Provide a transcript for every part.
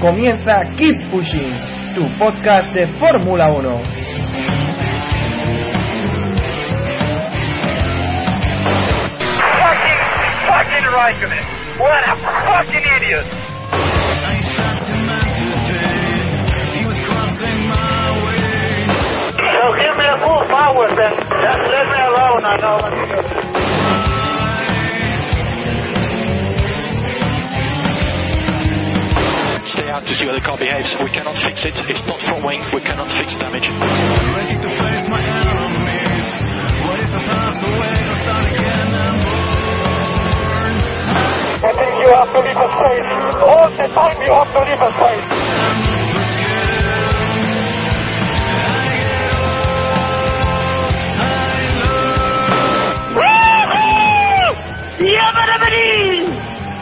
Comienza Keep Pushing, tu podcast de Fórmula 1. Fucking, fucking Raikkonen. What a fucking idiot. So give me a full power then. Just let me alone, I know Stay out to see how the car behaves. We cannot fix it. It's not front wing. We cannot fix damage. Ready to face my enemies. What is the password again? I think you have to leave a space. All the time you have to leave a space.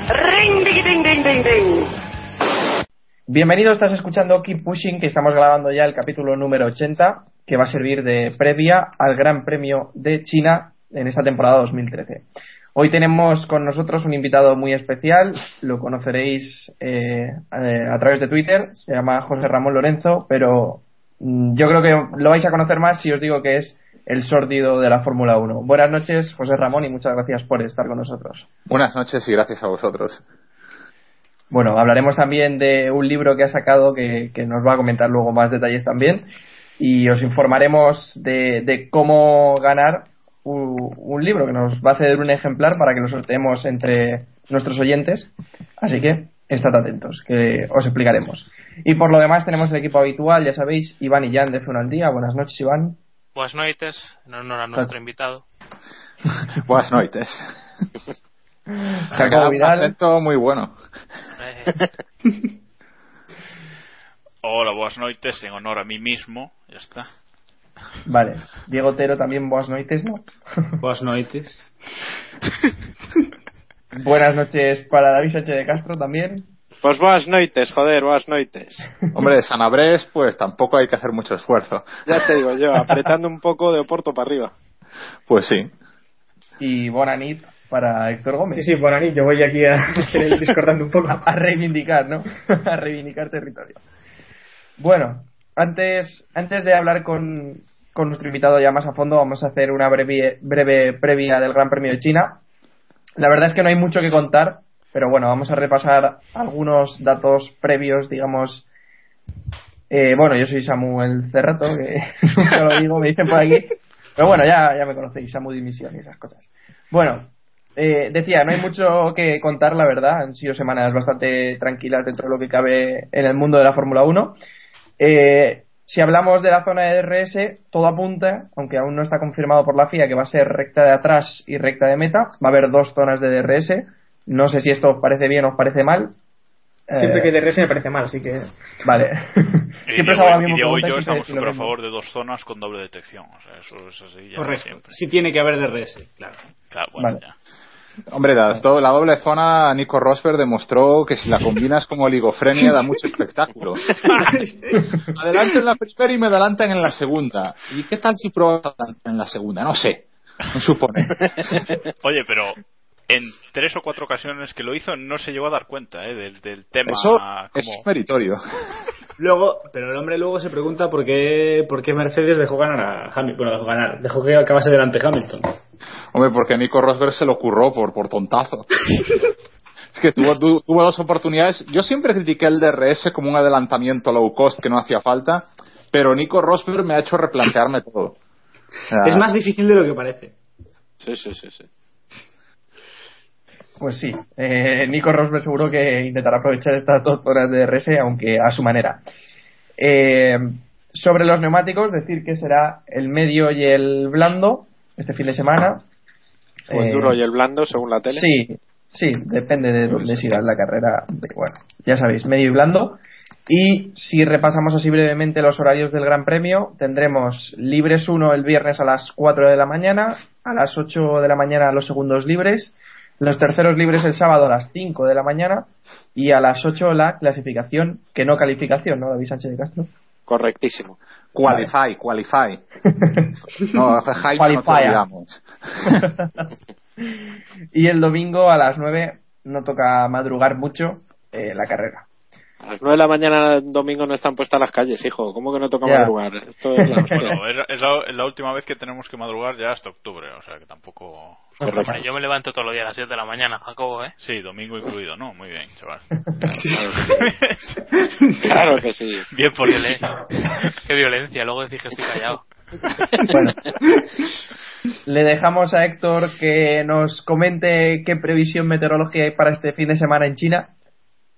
Ring ding ding ding ding ding. Bienvenido, estás escuchando Keep Pushing, que estamos grabando ya el capítulo número 80, que va a servir de previa al Gran Premio de China en esta temporada 2013. Hoy tenemos con nosotros un invitado muy especial, lo conoceréis eh, eh, a través de Twitter, se llama José Ramón Lorenzo, pero mm, yo creo que lo vais a conocer más si os digo que es el sórdido de la Fórmula 1. Buenas noches, José Ramón, y muchas gracias por estar con nosotros. Buenas noches y gracias a vosotros. Bueno, hablaremos también de un libro que ha sacado que, que nos va a comentar luego más detalles también y os informaremos de, de cómo ganar un, un libro que nos va a ceder un ejemplar para que lo sorteemos entre nuestros oyentes. Así que estad atentos, que os explicaremos. Y por lo demás tenemos el equipo habitual, ya sabéis, Iván y Jan de F1 al Día. Buenas noches, Iván. Buenas noches, en honor a nuestro invitado. Buenas noches. Jacobo Un Vidal. acento muy bueno. Eh, Hola, buenas noches, en honor a mí mismo, ya está. Vale. Diego Otero también, buenas noches, ¿no? Buenas noches. Buenas noches para David Sánchez de Castro también. Pues buenas noites, joder, buenas noites. Hombre, Sanabres, pues tampoco hay que hacer mucho esfuerzo. Ya te digo yo, apretando un poco de Oporto para arriba. Pues sí. Y Bonanit para Héctor Gómez. Sí, sí, por ahí yo voy aquí a discordando un poco. a reivindicar, ¿no? a reivindicar territorio. Bueno, antes, antes de hablar con, con nuestro invitado ya más a fondo, vamos a hacer una breve, breve previa del Gran Premio de China. La verdad es que no hay mucho que contar, pero bueno, vamos a repasar algunos datos previos, digamos. Eh, bueno, yo soy Samuel Cerrato, que nunca lo digo, me dicen por aquí. Pero bueno, ya, ya me conocéis, Samu Dimisión y esas cosas. Bueno, eh, decía, no hay mucho que contar, la verdad. Han sido semanas bastante tranquilas dentro de lo que cabe en el mundo de la Fórmula 1. Eh, si hablamos de la zona de DRS, todo apunta, aunque aún no está confirmado por la FIA, que va a ser recta de atrás y recta de meta. Va a haber dos zonas de DRS. No sé si esto os parece bien o os parece mal. Siempre Eh, que DRS me parece mal, así que. Vale. Y siempre Diego- la y misma Diego y yo estamos súper a favor de dos zonas con doble detección. O sea, eso es así ya Correcto. siempre. Sí tiene que haber DRS, claro. Claro, bueno, Vale. ya. Hombre, la, la doble zona, Nico Rosberg demostró que si la combinas como oligofrenia da mucho espectáculo. Adelantan en la primera y me adelantan en la segunda. ¿Y qué tal si pruebas en la segunda? No sé. No supone. Oye, pero en tres o cuatro ocasiones que lo hizo no se llegó a dar cuenta ¿eh? del, del tema. Eso, como... eso es meritorio. Luego, pero el hombre luego se pregunta por qué, por qué Mercedes dejó ganar a Hamilton. Bueno, dejó ganar, dejó que acabase delante Hamilton. Hombre, porque Nico Rosberg se lo curró por, por tontazo. es que tuvo, tu- tuvo dos oportunidades. Yo siempre critiqué el DRS como un adelantamiento low cost que no hacía falta, pero Nico Rosberg me ha hecho replantearme todo. Es más difícil de lo que parece. Sí, sí, sí, sí. Pues sí, eh, Nico Rosberg seguro que intentará aprovechar estas dos horas de RS, aunque a su manera. Eh, sobre los neumáticos, decir que será el medio y el blando este fin de semana. O el Eh, duro y el blando, según la tele. Sí, sí, depende de dónde sigas la carrera. de- Bueno, ya sabéis, medio y blando. Y si repasamos así brevemente los horarios del Gran Premio, tendremos libres 1 el viernes a las 4 de la mañana, a las 8 de la mañana los segundos libres, los terceros libres el sábado a las 5 de la mañana y a las 8 la clasificación, que no calificación, ¿no, David Sánchez de Castro? Correctísimo. Qualify, qualify. No, Jaime, no te olvidamos. y el domingo a las 9 no toca madrugar mucho eh, la carrera. A las 9 de la mañana el domingo no están puestas las calles, hijo. ¿Cómo que no toca Ya. madrugar? Esto es la. Bueno, es, es la, es la última vez que tenemos que madrugar ya hasta octubre, o sea que tampoco. Hombre, yo me levanto todos los días a las 7 de la mañana, Jacobo, ¿eh? Sí, domingo incluido, ¿no? Muy bien, chaval. Claro que sí. Bien por él, ¿eh? Qué violencia, luego decís que estoy callado. Bueno, le dejamos a Héctor que nos comente qué previsión meteorológica hay para este fin de semana en China.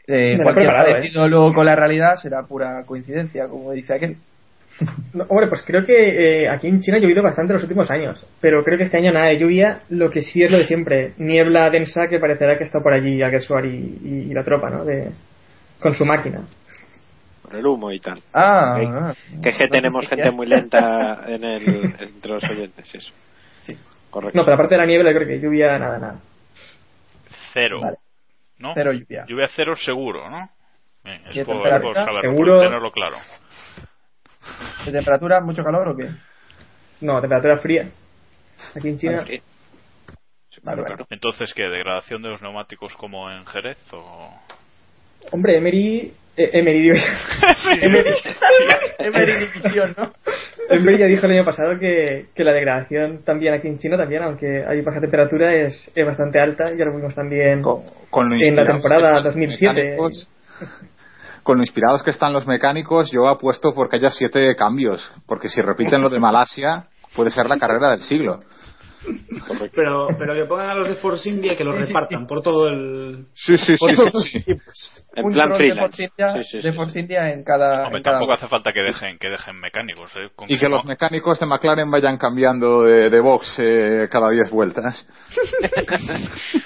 Eh, cualquier preparado, parecido luego con la realidad será pura coincidencia, como dice aquel. No, hombre, pues creo que eh, aquí en China ha llovido bastante los últimos años, pero creo que este año nada de lluvia, lo que sí es lo de siempre, niebla densa que parecerá que está por allí Aguersuar y, y, y la tropa, ¿no? De, con su máquina. Por el humo y tal. Ah, Que- ah. que, que tenemos gente ya. muy lenta en el, entre los oyentes, eso. Sí. Correcto. No, pero aparte de la niebla, creo que lluvia, nada, nada. Cero. Vale. ¿No? Cero lluvia. Lluvia cero seguro, ¿no? Bien, ¿Y de es por, por saberlo, Seguro. por tenerlo claro. ¿De temperatura, mucho calor o qué? No, temperatura fría. Aquí en China. Sí. Vale, vale. Entonces, ¿qué? ¿Degradación de los neumáticos como en Jerez? O... Hombre, Emery. eh, Emery, digo yo. Emery. Emery División, ¿no? Emery ya dijo el año pasado que, que la degradación también aquí en China, también, aunque hay baja temperatura, es, es bastante alta. Ya lo vimos también Con, con en la temporada que están los 2007. mecánicos, Con lo inspirados que están los mecánicos, yo apuesto porque haya siete cambios. Porque si repiten lo de Malasia, puede ser la carrera del siglo. Pero, pero que pongan a los de Force India que los Sí, sí, repartan por todo el. Sí, sí, por sí, todos sí, los sí. equipos. En Un plan freelance. Force India, Sí, sí, de Force. India en cada. Hombre, en cada tampoco hace falta que dejen, que dejen mecánicos. ¿eh? Con Y que los no- mecánicos de McLaren vayan cambiando de, de box eh, cada diez vueltas.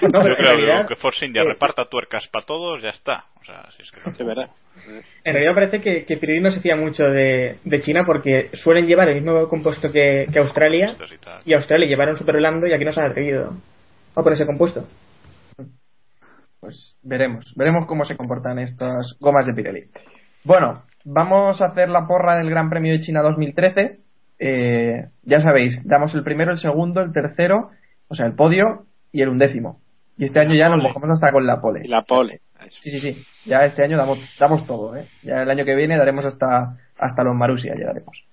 No, Yo creo realidad, que Force India eh, reparta tuercas para todos, ya está. O sea, si es que Sí, ¿verdad? En realidad parece que, que Pirelli no se fía mucho de, de China porque suelen llevar el mismo compuesto que, que Australia y Australia llevaron super blando y aquí no se han atrevido a por ese compuesto. Pues veremos, veremos cómo se comportan estas gomas de Pirelli. Bueno, vamos a hacer la porra del Gran Premio de China 2013. Eh, ya sabéis, damos el primero, el segundo, el tercero, o sea, el podio y el undécimo. Y este año ya nos mojamos hasta con la pole. Y la pole. Eso. Sí, sí, sí. Ya este año damos, damos todo, ¿eh? Ya el año que viene daremos hasta, hasta los Marusia, llegaremos.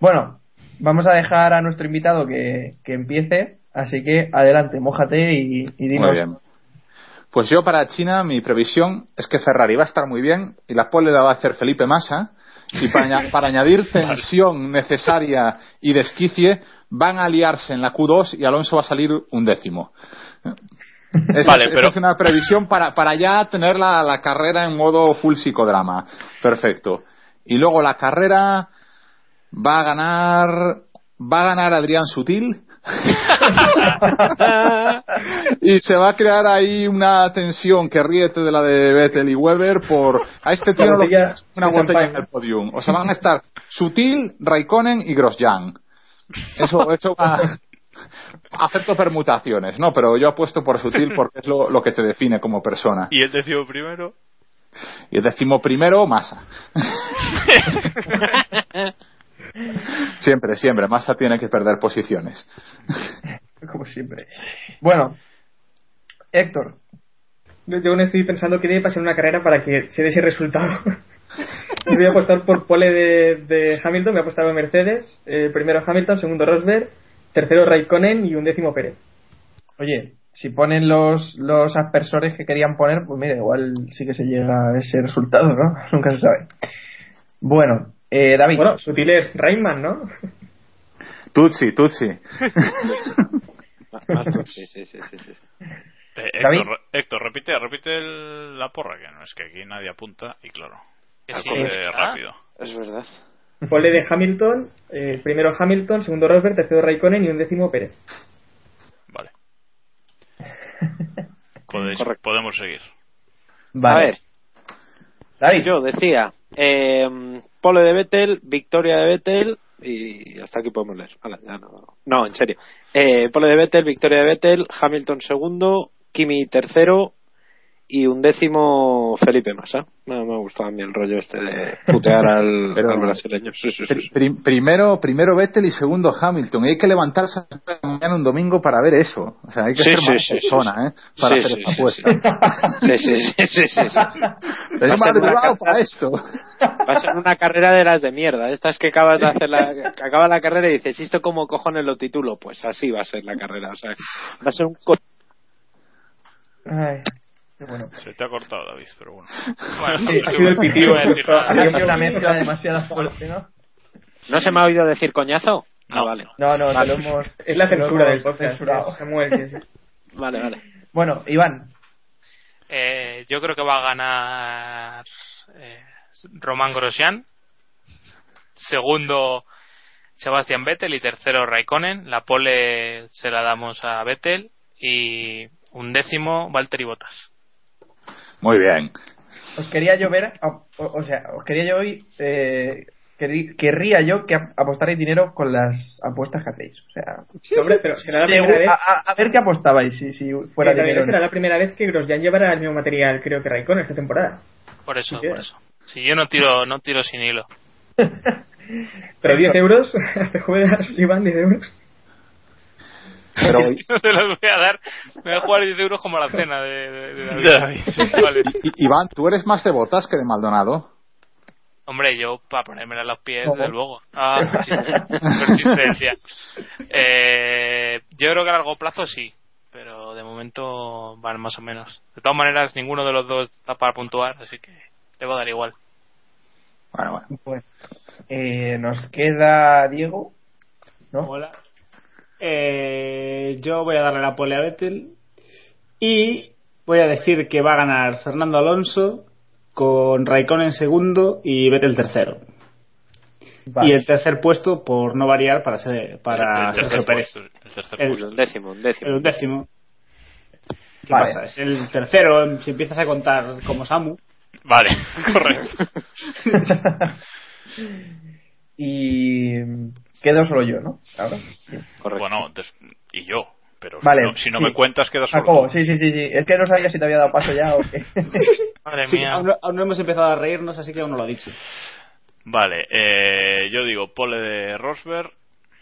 Bueno, vamos a dejar a nuestro invitado que, que empiece, así que adelante, mójate y, y dinos. Muy bien. Pues yo para China mi previsión es que Ferrari va a estar muy bien y la pole la va a hacer Felipe Massa y para, para añadir tensión necesaria y desquicie van a aliarse en la Q2 y Alonso va a salir un décimo. Vale, pero- es una previsión para, para ya tener la, la carrera en modo full psicodrama. Perfecto. Y luego la carrera va a ganar va a ganar Adrián Sutil y se va a crear ahí una tensión que ríete de la de Vettel y Weber por a este tío no quieres una botella en el podium o sea van a estar Sutil, Raikkonen y Grosjean eso eso va acepto permutaciones no pero yo apuesto por Sutil porque es lo, lo que te define como persona ¿Y el décimo primero? y el décimo primero Massa siempre siempre Massa tiene que perder posiciones Como siempre. Bueno, Héctor, Yo yo aún estoy pensando que debe pasar una carrera para que se dé ese resultado. y voy a apostar por pole de, de Hamilton, voy a apostar por Mercedes, eh, primero Hamilton, segundo Rosberg, tercero Raikkonen y un décimo Pérez. Oye, si ponen los, los aspersores que querían poner, pues mira, igual sí que se llega a ese resultado, ¿no? Nunca se sabe. Bueno, eh, David. Bueno, sutil es Rayman, ¿no? Tutsi, Tutsi. Más sí, sí, sí, sí, sí. Eh. Héctor, Héctor, repite, repite el- la porra, que no es que aquí nadie apunta y claro. Sí, Acude ¿verdad? rápido. Es verdad. Pole de Hamilton, eh, primero Hamilton, segundo Rosberg, tercero Raikkonen y un décimo Pérez. Vale. Podéis- podemos seguir. A ver. Yo decía, eh, pole de Vettel, victoria de Vettel y hasta aquí podemos leer. Hala, ya no, no, en serio. Eh, pole de Vettel, victoria de Vettel, Hamilton segundo, Kimi tercero y un décimo Felipe Massa. No me gustaba a mí el rollo este de putear al, Pero- al brasileño. Sí, sí, sí, sí. Pri- primero, primero Vettel y segundo Hamilton. Y hay que levantarse mañana un domingo para ver eso. O sea, hay que Sí, ser sí, más sí, persona, sí, ¿eh? sí. Para Sí, hacer sí, esa sí, apuesta. Sí, sí, sí, sí, una madrugado carrera- para esto. Va a ser una carrera de las de mierda. Estas que acabas de hacer la, que acaba la carrera y dices, ¿y esto cómo cojones lo titulo? Pues así va a ser la carrera. O sea, va a ser un co- Ay, bueno. Se te ha cortado, David, pero bueno. Sí, ha sido el pitido. No una mezcla demasiado fuerte, ¿no? ¿No se me ha oído decir coñazo? Ah, vale. No, no, Vale. lo hemos. Es la censura del podcast. censurado. Vale, vale. Bueno, Iván. Eh, yo creo que va a ganar eh, Román Grosjean. Segundo, Sebastián Vettel. Y tercero, Raikkonen. La pole se la damos a Vettel. Y un décimo, Valtteri Bottas. Muy bien. Os quería yo ver, o, o sea, os quería yo hoy, eh, querrí- querría yo que ap- apostarais dinero con las apuestas que hacéis. O sea, Hombre, pero será la según- primera vez. a, a- a ver qué apostabais si, si fuera también dinero. será la primera vez que Grosjean llevará el mismo material, creo que Raikkonen esta temporada. Por eso, Sí, por eso. Si yo no tiro, no tiro sin hilo. Pero 10 euros, te juegas, Iván, 10 euros. Pero Si no te los voy a dar, me voy a jugar 10 euros como a la cena de, de- de David. David. Vale. I- Iván, ¿tú eres más de botas que de Maldonado? Hombre, yo para ponérmela en los pies, desde luego. Ah, persisten- persistencia. Eh, yo creo que a largo plazo sí, pero de momento van más o menos. De todas maneras, ninguno de los dos está para puntuar, así que le va a dar igual. Bueno, bueno. Bueno, eh, nos queda Diego. ¿no? Hola. Eh, yo voy a darle la pole a Vettel y voy a decir que va a ganar Fernando Alonso con Raikkonen segundo y Vettel tercero. Vale. Y el tercer puesto, por no variar, para, ser, para el Sergio Pérez. puesto, el tercer El- puesto. Un décimo, un décimo. El undécimo. ¿Qué Vale. pasa? Es el tercero, si empiezas a contar como Samu. Vale, correcto. y quedo solo yo, ¿no? Ahora. Bueno, des- y yo. Pero si Vale, no, si no sí. me cuentas, quedas solo. Jacobo, sí, sí, sí, sí. Es que no sabía si te había dado paso ya o qué. Madre Sí, mía. aún, no, aún no hemos empezado a reírnos, así que aún no lo ha dicho. Vale, eh, yo digo pole de Rosberg.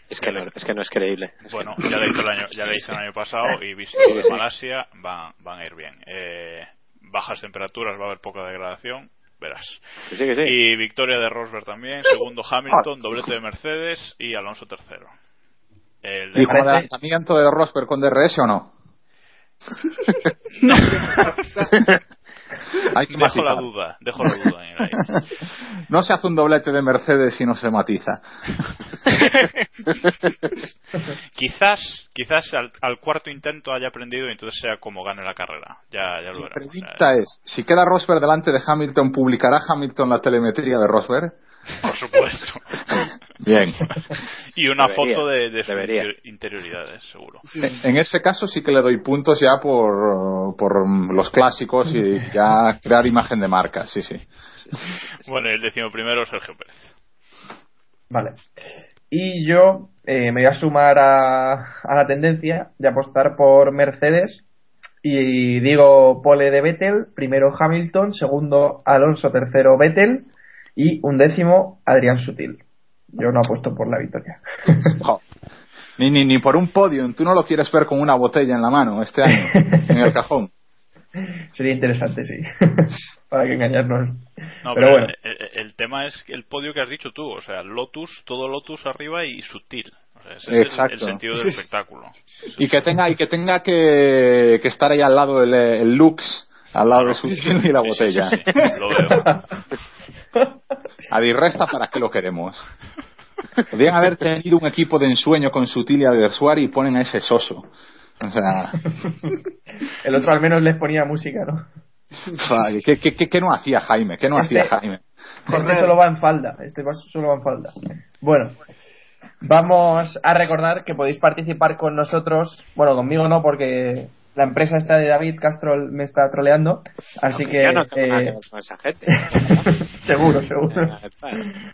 Es que no es, que no es creíble. Es que Bueno, no. ya lo hice el año, ya lo hice el año pasado y visto sí. Malasia van, van a ir bien. Eh, bajas temperaturas, va a haber poca degradación, verás. Que sí, que sí. Y victoria de Rosberg también, segundo Hamilton, doblete de Mercedes y Alonso tercero. El de ¿Y adelantamiento de Rosberg con DRS o no? Hay que dejo la duda, dejo la duda. No se hace un doblete de Mercedes si no se matiza. quizás, quizás al, al cuarto intento haya aprendido y entonces sea como gane la carrera. Ya, ya lo Mi pregunta es, si queda Rosberg delante de Hamilton, ¿publicará Hamilton la telemetría de Rosberg? Por supuesto. Bien. Y una Debería, foto de, de sus debería. inter- interioridades, seguro. En ese caso sí que le doy puntos ya por, por mm, los clásicos y ya crear imagen de marca, sí, sí. Bueno, el décimo primero, Sergio Pérez. Vale. Y yo eh, me voy a sumar a, a la tendencia de apostar por Mercedes y digo pole de Vettel, primero Hamilton, segundo Alonso, tercero Vettel y un décimo Adrián Sutil. Yo no apuesto por la victoria. Ni, ni, ni por un podium, tú no lo quieres ver con una botella en la mano este año, en el cajón. Sería interesante, sí. Para que engañarnos. No, pero, pero, bueno, el, el- tema es el podio que has dicho tú, o sea, Lotus, todo Lotus arriba y sutil. O Ese es el- Exacto. el, sentido del espectáculo. Y que tenga, y que, tenga que, que estar ahí al lado el, el Lux, al lado de su y la botella. Sí, sí, lo veo. A Dirresta, ¿para qué lo queremos? Podrían haber tenido un equipo de ensueño con Sutil y Adversuari y ponen a ese soso. O sea, El otro al menos les ponía música, ¿no? ¿qué, qué, qué- qué no hacía Jaime? ¿Qué no hacía Jaime? Este solo va en falda. Este solo va en falda. Bueno, vamos a recordar que podéis participar con nosotros. Bueno, conmigo no, porque la empresa esta de David Castrol me está troleando. Así que. Ya no tengo nada que eh, ver con esa gente. seguro, seguro.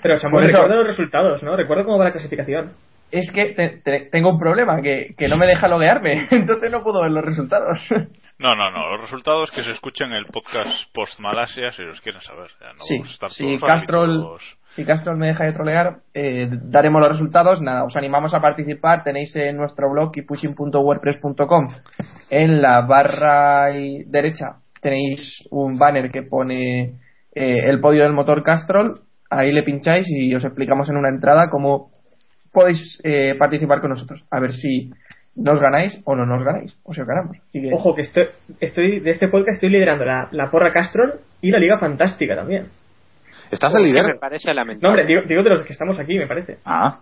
Pero Samuel, eso- recuerda los resultados, ¿no? Recuerda cómo va la clasificación. Es que te- te- tengo un problema, que, que no me deja loguearme. Entonces no puedo ver los resultados. No, no, no. Los resultados que se escuchan en el podcast post Malasia, si los quieren saber. Ya no Sí, todos Castrol. Si Castrol me deja de trolear, eh, daremos los resultados. Nada, os animamos a participar. Tenéis en nuestro blog kipushing.wordpress.com en la barra y- derecha tenéis un banner que pone eh, el podio del motor Castrol. Ahí le pincháis y os explicamos en una entrada cómo podéis eh, participar con nosotros. A ver si nos ganáis o no nos ganáis, o si os ganamos. Que- Ojo, que estoy, estoy de este podcast estoy liderando la, la porra Castrol y la Liga Fantástica también. ¿Estás Es el que líder? me parece lamentable. No, hombre, digo, digo de los que estamos aquí, me parece. Ah,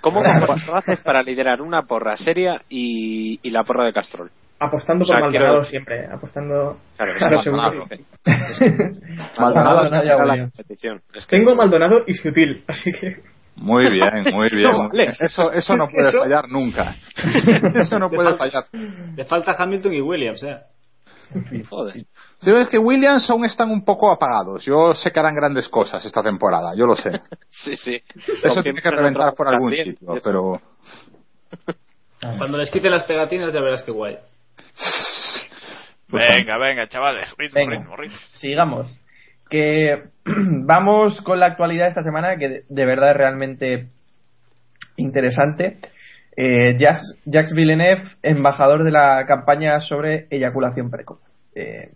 ¿Cómo lo haces para liderar una porra seria y, y la porra de Castrol? Apostando O sea, por Maldonado quiero- siempre, apostando Claro, a es seguro. Maldonado. Maldonado, Maldonado la competición. Es que- Tengo Maldonado y Sutil, así que muy bien, muy bien. No. Eso, eso no puede Eso- fallar nunca. Eso no puede fallar. Le falta Hamilton y Williams, ¿eh? Joder. Yo es que Williams aún están un poco apagados. Yo sé que harán grandes cosas esta temporada, yo lo sé. Sí, sí. Eso tiene que reventar por algún También, sitio, eso. pero Cuando les quiten las pegatinas ya verás qué guay. Venga, venga, chavales. Ritmo, Venga. ritmo, ritmo. sigamos. Que vamos con la actualidad de esta semana, que de, de verdad es realmente interesante. Eh, Jacques, Jacques Villeneuve, embajador de la campaña sobre eyaculación precoz. Eh,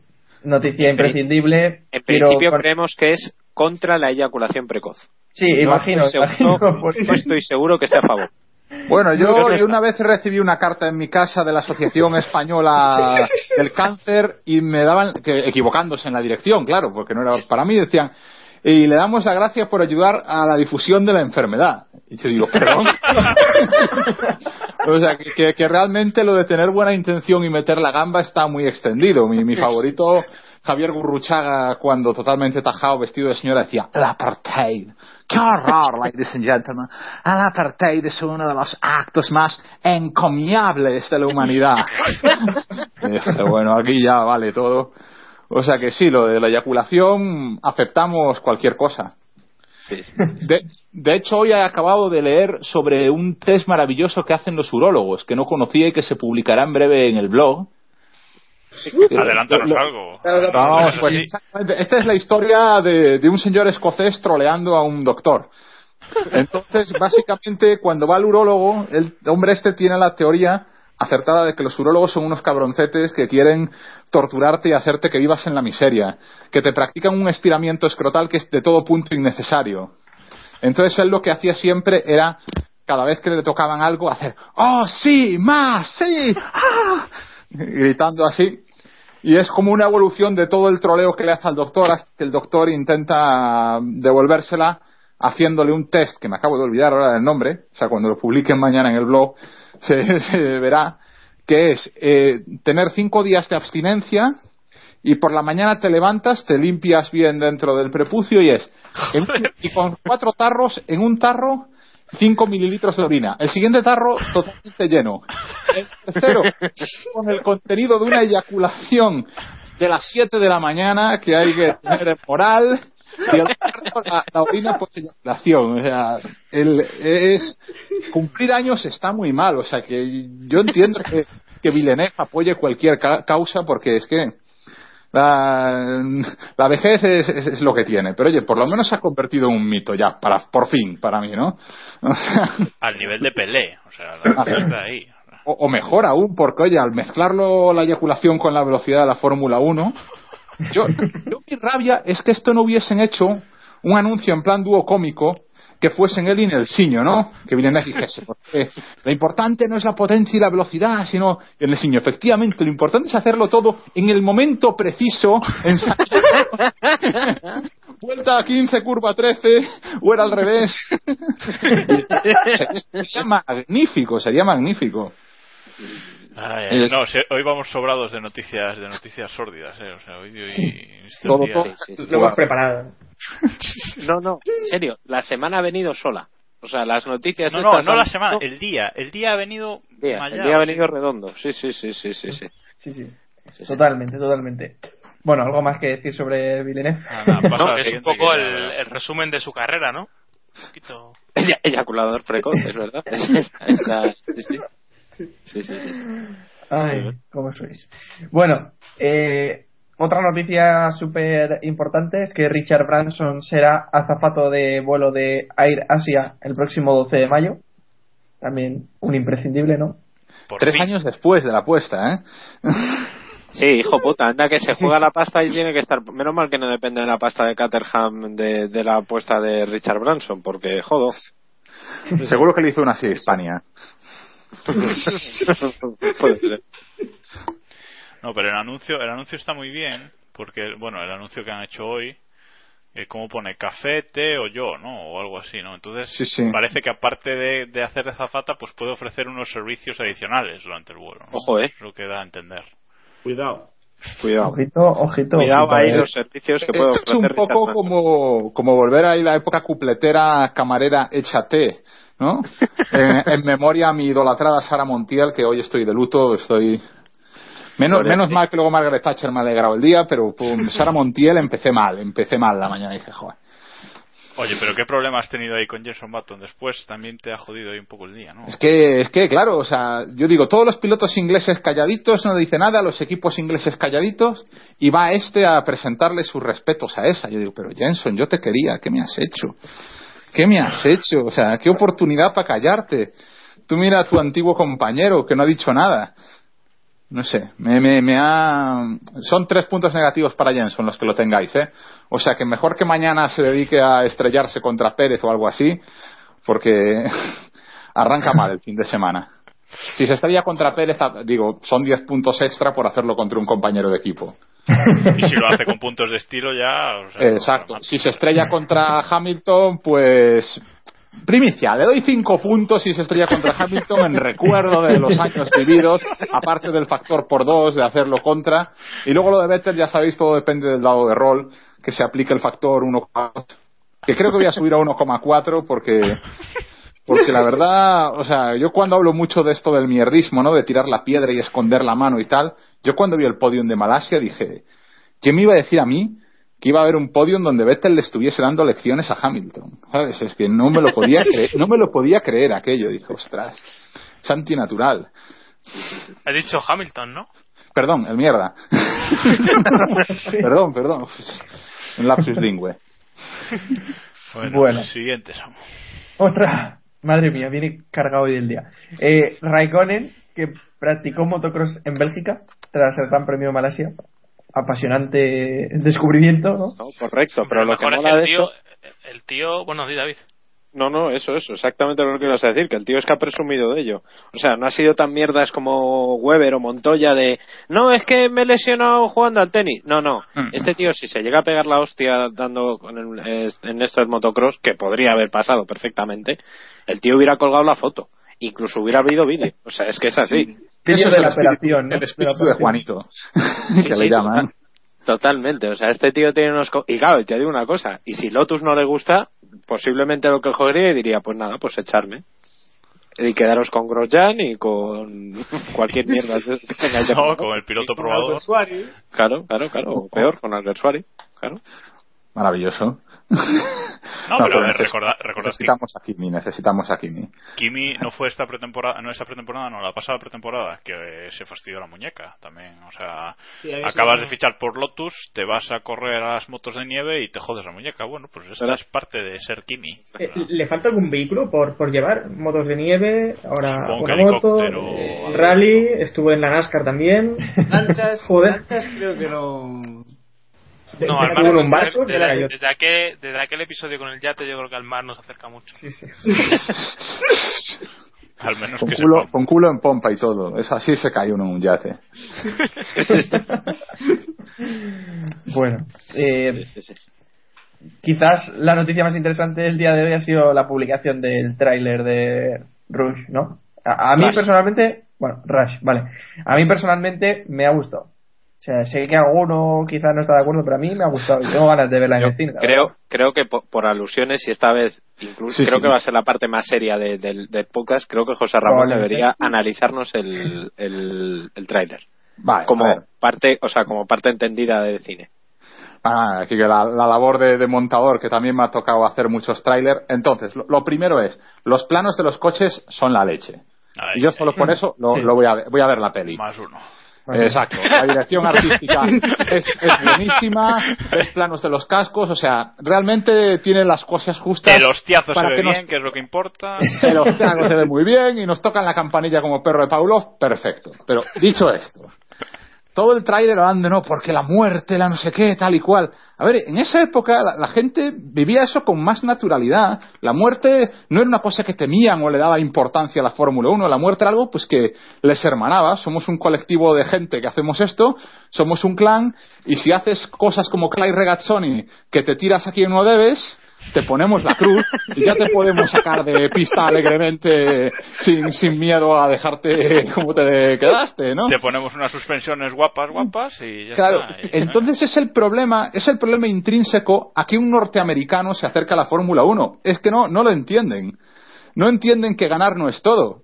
noticia En imprescindible. En pero principio con- creemos que es contra la eyaculación precoz. Sí, No imagino. estoy imagino, seguro- porque- no estoy seguro que sea a favor. Bueno, yo, yo una vez recibí una carta en mi casa de la Asociación Española del Cáncer y me daban, que, equivocándose en la dirección, claro, porque no era para mí, decían, y le damos las gracias por ayudar a la difusión de la enfermedad. Y yo digo, perdón. o sea, que, que- realmente lo de tener buena intención y meter la gamba está muy extendido. Mi, mi favorito, Javier Gurruchaga, cuando totalmente tajado, vestido de señora, decía, el apartheid. ¡Qué horror, ladies and gentlemen! El apartheid es uno de los actos más encomiables de la humanidad. Y dije, bueno, aquí ya vale todo. O sea que sí, lo de la eyaculación, aceptamos cualquier cosa. Sí, sí. De, de hecho, hoy he acabado de leer sobre un test maravilloso que hacen los urólogos, que no conocía y que se publicará en breve en el blog. Adelántanos Lo- algo. Pues. Esta es la historia de, de un señor escocés troleando a un doctor. Entonces, básicamente, cuando va al urólogo, el hombre este tiene la teoría acertada de que los urólogos son unos cabroncetes que quieren torturarte y hacerte que vivas en la miseria, que te practican un estiramiento escrotal que es de todo punto innecesario. Entonces él lo que hacía siempre era, cada vez que le tocaban algo, hacer, ¡Oh, sí! ¡Más! ¡Sí! ¡Ah! Gritando así. Y es como una evolución de todo el troleo que le hace al doctor hasta que el doctor intenta devolvérsela haciéndole un test, que me acabo de olvidar ahora del nombre, o sea, cuando lo publiquen mañana en el blog, se, se verá, que es eh, tener cinco días de abstinencia y por la mañana te levantas, te limpias bien dentro del prepucio y es, en- y con cuatro tarros, en un tarro, cinco mililitros de orina. El siguiente tarro totalmente lleno. El tercero, con el contenido de una eyaculación de las 7 de la mañana que hay que tener en moral. Y el cuarto, la, la orina por eyaculación. O sea, el, es, cumplir años está muy mal. O sea, que yo entiendo que, que Villeneuve apoye cualquier ca- causa porque es que la, la vejez es, es- es lo que tiene. Pero oye, por lo menos se ha convertido en un mito ya, para, por fin, para mí, ¿no? O sea, Al nivel de Pelé. O sea, la está ahí. o, o mejor aún, porque oye, al mezclarlo la eyaculación con la velocidad de la Fórmula 1, yo, yo mi rabia es que esto no hubiesen hecho un anuncio en plan dúo cómico que fuesen él y Nelsinho, ¿no? Que Villeneuve dijese, porque lo importante no es la potencia y la velocidad, sino el Nelsinho. Efectivamente, lo importante es hacerlo todo en el momento preciso, en vuelta a 15, curva 13, o era al revés. sería magnífico, sería magnífico. Ay, ay, no, hoy vamos sobrados de noticias de noticias sórdidas, ¿eh? O sea, hoy, hoy estos Todo, días- todo. Sí, sí, sí. Lo hemos preparado. No, no, en serio, la semana ha venido sola. O sea, las noticias No, no, estas no han- la semana, el día. El día ha venido día, el día ha sí. venido redondo. Sí, sí, sí, sí, sí, sí. Sí, sí. Totalmente, totalmente. Bueno, algo más que decir sobre Villeneuve. No, que es un poco el, el resumen de su carrera, ¿no? Un poquito. Eya- Eyaculador precoz, es verdad. Es- es- esta- sí, sí. Sí, sí, sí. Ay, cómo sois. Bueno, eh, otra noticia súper importante es que Richard Branson será azafato de vuelo de Air Asia el próximo 12 de mayo. También un imprescindible, ¿no? Tres años después de la apuesta, ¿eh? Sí, hijo puta, anda que se juega la pasta y tiene que estar. Menos mal que no depende de la pasta de Caterham de, de la apuesta de Richard Branson, porque jodo. Seguro que le hizo una así a España. No, pero el anuncio, el anuncio está muy bien, porque, bueno, el anuncio que han hecho hoy, eh, ¿cómo pone? Café, té o yo, ¿no? O algo así, ¿no? Entonces, Sí, sí. parece que aparte de, de hacer de zafata, pues puede ofrecer unos servicios adicionales durante el vuelo. ¿no? Ojo, ¿eh? Es lo que da a entender. Cuidado. Cuidado. Ojito, ojito. Cuidado ahí eh. los servicios que puede es ofrecer un Richard poco como, como volver ahí la época cupletera camarera hecha té, ¿no? en, en memoria a mi idolatrada Sara Montiel, que hoy estoy de luto, estoy... Menos, menos mal que luego Margaret Thatcher me ha alegrado el día, pero con Sara Montiel empecé mal, empecé mal la mañana y dije, joder. Oye, pero ¿qué problema has tenido ahí con Jenson Button? Después también te ha jodido ahí un poco el día, ¿no? Es que, es que, claro, o sea, yo digo, todos los pilotos ingleses calladitos, no dice nada, los equipos ingleses calladitos, y va este a presentarle sus respetos a esa. Yo digo, pero Jenson, yo te quería, ¿qué me has hecho? ¿Qué me has hecho? O sea, qué oportunidad para callarte. Tú mira a tu antiguo compañero que no ha dicho nada. No sé, me, me, me ha... Son tres puntos negativos para Jenson los que lo tengáis, ¿eh? O sea, que mejor que mañana se dedique a estrellarse contra Pérez o algo así, porque arranca mal el fin de semana. Si se estrella contra Pérez, digo, son 10 puntos extra por hacerlo contra un compañero de equipo. Y si lo hace con puntos de estilo ya... o sea, Exacto. Si se estrella contra Hamilton, pues primicia, le doy cinco puntos y se estrella contra Hamilton en recuerdo de los años vividos, aparte del factor por dos de hacerlo contra. Y luego lo de Vettel, ya sabéis, todo depende del dado de rol, que se aplique el factor 1,4, que creo que voy a subir a 1,4 porque porque la verdad, o sea, yo cuando hablo mucho de esto del mierdismo, ¿no? De tirar la piedra y esconder la mano y tal, yo cuando vi el podium de Malasia dije, ¿quién me iba a decir a mí que iba a haber un podium donde Vettel le estuviese dando lecciones a Hamilton? ¿Sabes? Es que no me lo podía creer, no me lo podía creer aquello. Dije, ostras, es antinatural. Ha dicho Hamilton, ¿no? Perdón, el mierda. perdón, perdón. Un lapsus lingüe. Bueno, Bueno. siguiente, Samu. Otra. Madre mía, viene cargado hoy el día. Eh, Raikkonen, que practicó motocross en Bélgica tras el Gran Premio de Malasia. Apasionante descubrimiento, ¿no? No, correcto, pero lo lo que mejor es mola el de tío, esto... el tío, bueno, di David. No, no, eso, eso, exactamente lo que ibas a decir, que el tío es que ha presumido de ello. O sea, no ha sido tan mierdas como Weber o Montoya de, no, es que me he lesionado jugando al tenis. No, no, Mm. este tío si se llega a pegar la hostia dando con el- es- en esto del motocross, que podría haber pasado perfectamente, el tío hubiera colgado la foto. Incluso hubiera habido vídeo. O sea, es que es así. Vídeo Eso de es la operación, ¿no? El espíritu de. Juanito, Sí, que sí, le llaman. total- Totalmente, o sea, este tío tiene unos... co- Y claro, te digo una cosa, y si Lotus no le gusta, posiblemente lo que jodería y diría, pues nada, pues echarme. Y quedaros con Grosjean y con cualquier mierda No, con el piloto Con probador. Alguersuari. Claro, claro, claro, o peor, con Alguersuari, claro. Maravilloso. No, pero recordad, que necesitamos a Kimi, necesitamos a Kimi. Kimi no fue esta pretemporada, no esta pretemporada, no, la pasada pretemporada, que se fastidió la muñeca también. O sea, Sí, acabas de fichar por Lotus, te vas a correr a las motos de nieve y te jodes la muñeca. Bueno, pues esta ¿Verdad? es parte de ser Kimi. Eh, ¿Le falta algún vehículo por, por llevar? Motos de nieve, ahora una moto, eh, rally, estuvo en la NASCAR también. Lanchas, Joder. lanchas creo que no. No, al mar, un barco, desde, desde, aquel, desde aquel episodio con el yate, yo creo que al mar nos acerca mucho. Sí, sí. Al menos con que culo, con culo en pompa y todo. Es así se cae uno en un yate. bueno, eh, quizás la noticia más interesante del día de hoy ha sido la publicación del tráiler de Rush, ¿no? A, a mí Rush. personalmente, bueno, Rush, vale. A mí personalmente me ha gustado. O sea, sé que alguno quizás no está de acuerdo, pero a mí me ha gustado y tengo ganas de verla en el cine. Creo, creo que por, por alusiones, y esta vez incluso Sí, creo sí. que va a ser la parte más seria de- del del podcast, creo que José Ramón debería analizarnos el, el, el tráiler. Vale, como parte, o sea, como parte entendida del cine. Ah, aquí que la, la labor de, de montador, que también me ha tocado hacer muchos trailers. Entonces, lo, lo primero es, los planos de los coches son la leche. Y yo solo por eso lo, Sí. lo voy, a ver, voy a ver la peli. Más uno. Exacto, la dirección artística es, es buenísima, ves planos de los cascos, o sea, realmente tiene las cosas justas. El hostiazo se para ve que nos- bien, que es lo que importa. el hostiazo se ve muy bien y nos tocan la campanilla como perro de Pavlov, perfecto. Pero dicho esto, todo el tráiler hablando, no, porque la muerte, la no sé qué, tal y cual. A ver, en esa época la, la gente vivía eso con más naturalidad. La muerte no era una cosa que temían o le daba importancia a la Fórmula 1. La muerte era algo pues que les hermanaba. Somos un colectivo de gente que hacemos esto, somos un clan, y si haces cosas como Clay Regazzoni, que te tiras a quien no debes, te ponemos la cruz y ya te podemos sacar de pista alegremente sin, sin miedo a dejarte como te quedaste, ¿no? Te ponemos unas suspensiones guapas, guapas y ya Claro, está. Y- entonces es el problema, es el problema intrínseco a que un norteamericano se acerca a la Fórmula 1. Es que no, no lo entienden. No entienden que ganar no es todo.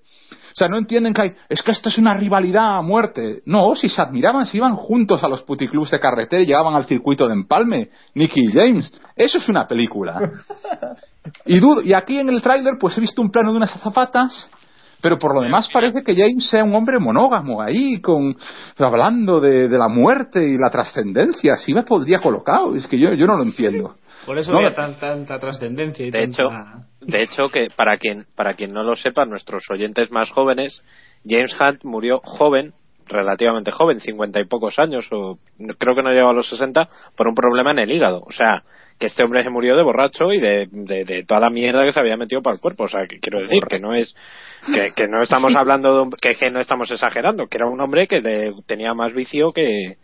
Sea, no entienden que hay, es que esto es una rivalidad a muerte. No, si se admiraban, si iban juntos a los puticlubs de carretera y llegaban al circuito de empalme, Nicky y James. Eso es una película. Y, y aquí en el tráiler pues he visto un plano de unas azafatas, pero por lo demás parece que James sea un hombre monógamo ahí, con hablando de, la muerte y la trascendencia. Así me podría colocado, es que yo, yo no lo entiendo. Por eso No, había tan- tanta trascendencia y De hecho, de hecho que para quien para quien no lo sepa, nuestros oyentes más jóvenes, James Hunt murió joven, relativamente joven, cincuenta y pocos años o creo que no llegó a los 60 por un problema en el hígado. O sea, que este hombre se murió de borracho y de, de, de toda la mierda que se había metido para el cuerpo. O sea, que quiero decir que no es que, que no estamos hablando de un- que, que no estamos exagerando, que era un hombre que de- tenía más vicio que,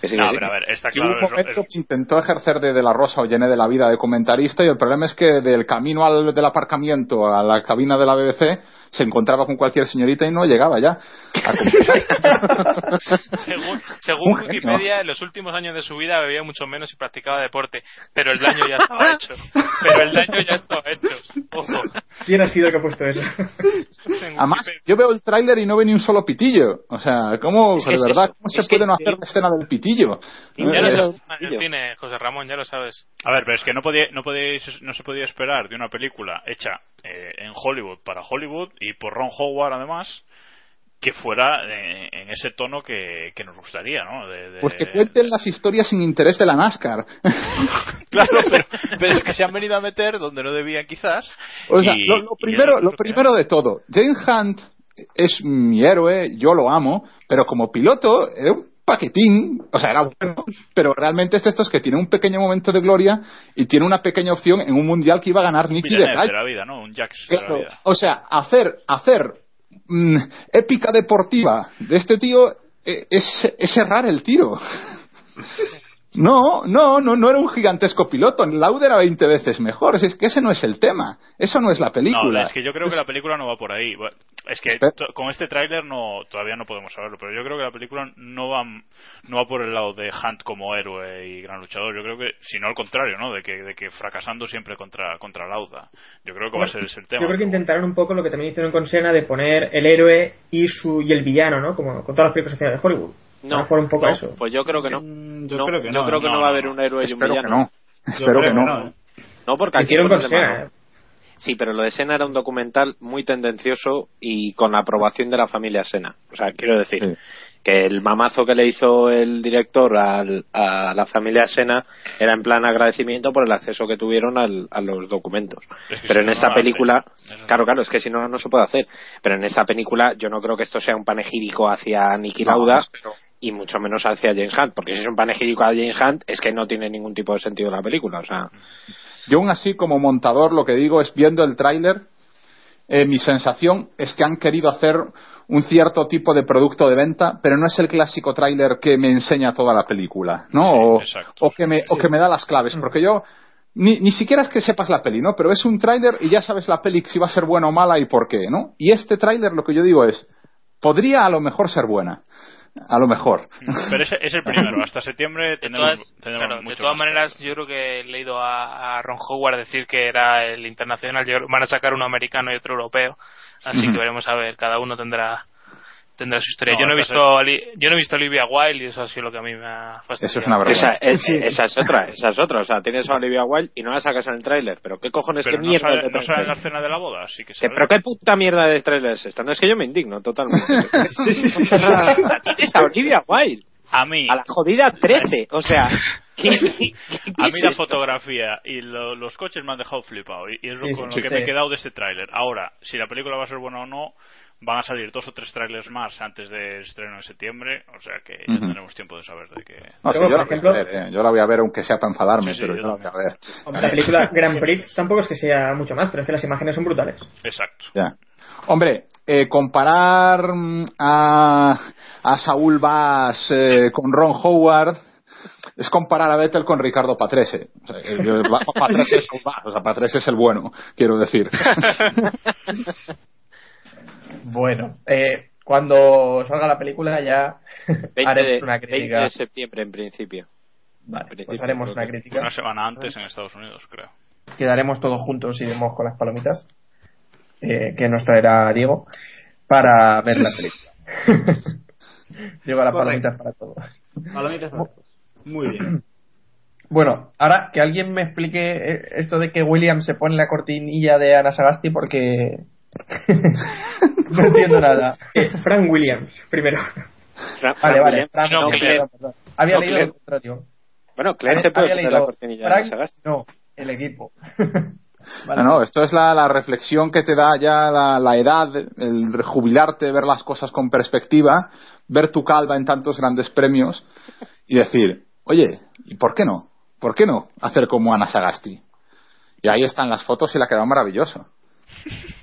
que sí, No, que sí. pero a ver, está hubo claro. un es- momento es- que intentó ejercer de, de la Rosa o llené de la vida de comentarista y el problema es que del camino al, del aparcamiento a la cabina de la BBC se encontraba con cualquier señorita y no llegaba ya. a. Según, según. Wikipedia, en los últimos años de su vida bebía mucho menos y practicaba deporte, pero el daño ya estaba hecho. Pero el daño ya estaba hecho. Ojo. ¿Quién ha sido el que ha puesto eso? Además, yo veo el tráiler y no veo ni un solo pitillo. O sea, ¿cómo, Es que de verdad, cómo se Es que- puede no hacer la escena del pitillo? Ya lo el cine, José Ramón, ya lo sabes. A ver, pero es que no, podía, no, podíais, no se podía esperar de una película hecha eh, en Hollywood para Hollywood y por Ron Howard además que fuera eh, en ese tono que, que nos gustaría, ¿no? De- de- Pues que cuenten las historias sin interés de la NASCAR. Claro, pero, pero es que se han venido a meter donde no debían quizás. O sea, y- lo, lo primero, lo primero de todo, James Hunt es mi héroe, yo lo amo, pero como piloto era un paquetín, o sea, era bueno, pero realmente es de estos que tiene un pequeño momento de gloria y tiene una pequeña opción en un mundial que iba a ganar Nicky de de la vida, ¿no? Un Jax de la vida. o sea, hacer, hacer mm, épica deportiva de este tío eh, es, es errar el tiro. No, no, no, no era un gigantesco piloto. Lauda era 20 veces mejor. Es que ese no es el tema. Eso no es la película. No, es que yo creo que la película no va por ahí. Es que con este tráiler no todavía no podemos saberlo, pero yo creo que la película no va no va por el lado de Hunt como héroe y gran luchador. Yo creo que, si no al contrario, ¿no? De que, de que fracasando siempre contra contra Lauda. Yo creo que va a ser ese el tema. Yo creo que intentaron un poco lo que también hicieron con Sena de poner el héroe y su y el villano, ¿no? Como con todas las películas de Hollywood. No, Van a jugar un poco no, a eso. pues yo creo que no. Mm, yo No, creo que yo no. creo que no, no, va a no, haber un héroe y un Espero que villano. no. Yo Espero creo que no. ¿eh? No, porque aquí problema Sena. ¿eh? Sí, pero lo de Sena era un documental muy tendencioso y con la aprobación de la familia Sena. O sea, quiero decir Sí. que el mamazo que le hizo el director al- a la familia Sena era en plan agradecimiento por el acceso que tuvieron al- a los documentos. Es que Pero si en no, esta película, claro, claro, es que si no, no se puede hacer. Pero en esta película yo no creo que esto sea un panegírico hacia Niki No, Lauda espero. Y mucho menos hacia James Hunt, porque si es un panegírico a James Hunt es que no tiene ningún tipo de sentido la película, o sea. Yo aún así, como montador, lo que digo es viendo el tráiler, eh, mi sensación es que han querido hacer un cierto tipo de producto de venta, pero no es el clásico tráiler que me enseña toda la película, ¿no? o, o que me, o que me da las claves, porque yo ni, ni siquiera es que sepas la peli, ¿no? Pero es un tráiler y ya sabes la peli si va a ser buena o mala y por qué, ¿no? Y este tráiler lo que yo digo es, podría a lo mejor ser buena. A lo mejor. Pero es, es el primero. Hasta septiembre tenemos, todas- tenemos claro, de todas maneras, yo creo que he leído a, a Ron Howard decir que era el internacional. Van a sacar uno americano y otro europeo. Así que veremos a ver. Cada uno tendrá tendrá su historia. No, yo no he visto Ali- yo no he visto Olivia Wilde y eso ha sido lo que a mí me ha fastidiado. Eso es una Esa, es, esa es otra, esa es otra. O sea, tienes a Olivia Wilde y no la sacas en el tráiler. Pero qué cojones, Pero qué no mierda sale, de no sale en tráiler la es? escena de la boda, sí que sale. Pero qué puta mierda de trailer es esta. No es que yo me indigno totalmente. Tienes a Olivia Wilde. A mí, A la jodida 13. O sea, ¿qué, qué- qué- qué a es mí la esto? fotografía y lo- los coches me han dejado flipado. Y, y es lo Sí, con sí, lo que sí. me he quedado de este tráiler. Ahora, si la película va a ser buena o no, van a salir dos o tres trailers más antes del estreno en septiembre. O sea que ya Ujú. tendremos tiempo de saber de qué. No, sí, yo, la voy a ejemplo- ver, eh. yo la voy a ver aunque sea para enfadarme, Sí, sí, pero yo yo la voy a ver. Hombre, La película Grand Prix tampoco es que sea mucho más, pero es que las imágenes son brutales. Exacto. Ya. Hombre, eh, comparar mm, a, a Saúl Bass eh, con Ron Howard es comparar a Vettel con Ricardo Patrese. O sea, eh, Patrese es o sea, Patrese es el bueno, quiero decir. Bueno, eh, cuando salga la película ya 20 de, haremos una 20 crítica. de septiembre en principio. Vale, pues haremos una crítica. Una semana antes en Estados Unidos, creo. Quedaremos todos juntos y vemos con las palomitas eh, que nos traerá Diego para ver la película. Diego, las Correcto. palomitas para todos. Palomitas para todos. Muy bien. Bueno, ahora que alguien me explique eh, esto de que William se pone la cortinilla de Ana Sagasti porque no entiendo nada. Eh, Frank Williams, primero. Fra- Vale, Frank vale. Williams. Frank, No, no, Claire. perdón, perdón. Había No, leído Claire. lo contrario. Bueno, Claire se puede Había poner leído la cortinilla Frank, no, el equipo. No, no, esto es la, la reflexión que te da ya la, la edad, el jubilarte, ver las cosas con perspectiva, ver tu calva en tantos grandes premios y decir, oye, ¿y por qué no? ¿Por qué no hacer como Ana Sagasti? Y ahí están las fotos y la ha quedado maravilloso.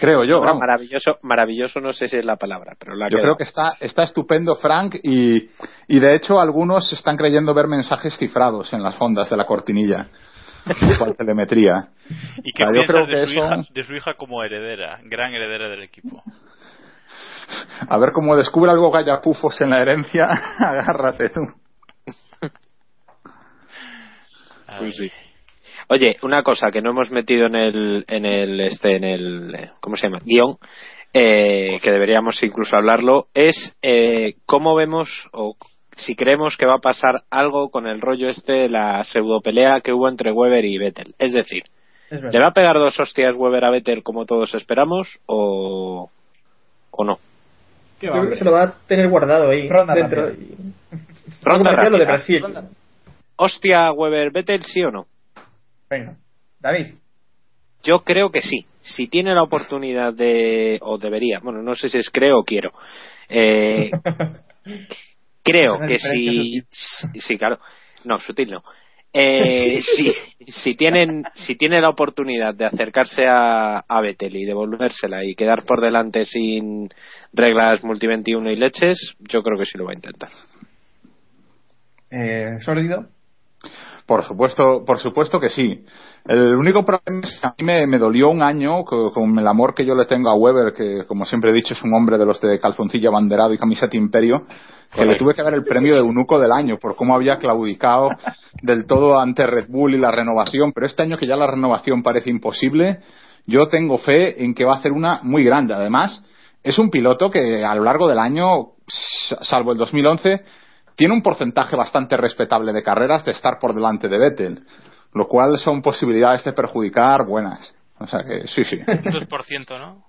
Creo yo, Bueno, maravilloso, maravilloso no sé si es la palabra, pero la Yo creo que está, está estupendo, Frank, y, y de hecho algunos están creyendo ver mensajes cifrados en las fondas de la cortinilla. Por telemetría. ¿Y qué O sea, yo piensas creo de que su, eso- hija, de su hija como heredera, gran heredera del equipo? A ver cómo descubre algo gallapufos en la herencia, agárrate tú. Pues sí. Oye, una cosa que no hemos metido en el, en el, este, en el, ¿cómo se llama? Guión, eh, que deberíamos incluso hablarlo, es eh, cómo vemos o si creemos que va a pasar algo con el rollo este, la pseudo pelea que hubo entre Weber y Vettel. Es decir, Es ¿le va a pegar dos hostias Weber a Vettel como todos esperamos o, o no? ¿Qué Yo creo que se lo va a tener guardado ahí Ronda dentro. rápida. Ronda lo de. Brasil. ¿Hostia Weber Vettel sí o no? Venga, David. Yo creo que sí. Si tiene la oportunidad de, o debería, bueno, no sé si es creo o quiero. Eh, creo que si, sí, claro, no, sutil no. Eh, si, si tienen, si tiene la oportunidad de acercarse a, a Vettel y devolvérsela y quedar por delante sin reglas multi 21 y leches, yo creo que sí lo va a intentar. Eh, ¿Sórdido? Por supuesto, por supuesto que sí. El único problema es que a mí me, me dolió un año co- con, el amor que yo le tengo a Weber, que como siempre he dicho es un hombre de los de calzoncillo abanderado y camiseta imperio, que le tuve que dar el premio de eunuco del año por cómo había claudicado del todo ante Red Bull y la renovación. Pero este año que ya la renovación parece imposible, yo tengo fe en que va a hacer una muy grande. Además, es un piloto que a lo largo del año, salvo el 2011, tiene un porcentaje bastante respetable de carreras de estar por delante de Vettel, lo cual son posibilidades de perjudicar buenas. O sea que sí, sí. Un 2%, ¿no?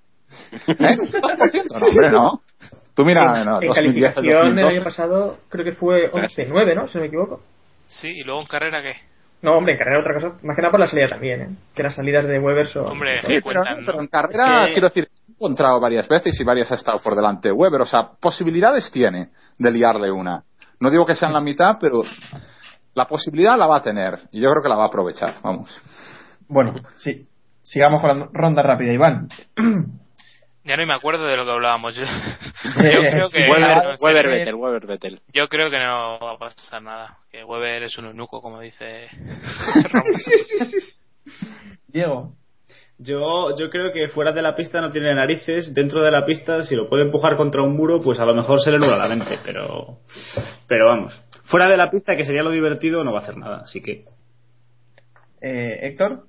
¿Eh? ¿Un 2%? No, hombre, no. Tú mira, no, en 2010, el calificación el 2012. año pasado creo que fue 11-9, ¿no? Si no me equivoco. Sí, y luego en carrera, ¿qué? No, hombre, en carrera otra cosa. Más que nada por la salida también, ¿eh? Que las salidas de Weber son. Hombre, Sí, pero, pero en carrera, Es que- quiero decir, he encontrado varias veces y varias ha estado por delante de Weber. O sea, posibilidades tiene de liarle una. No digo que sean la mitad, pero la posibilidad la va a tener. Y yo creo que la va a aprovechar. Vamos. Bueno, sí. Sigamos con la ronda rápida, Iván. Ya no me acuerdo de lo que hablábamos. Yo, yo creo que Weber, no, Weber Vettel, Weber Vettel. yo creo que no va a pasar nada. Que Weber es un eunuco, como dice. Diego. Yo, yo creo que fuera de la pista no tiene narices, dentro de la pista si lo puede empujar contra un muro, pues a lo mejor se le nubla la mente, pero, pero vamos. Fuera de la pista, que sería lo divertido, no va a hacer nada, así que... Eh, Héctor.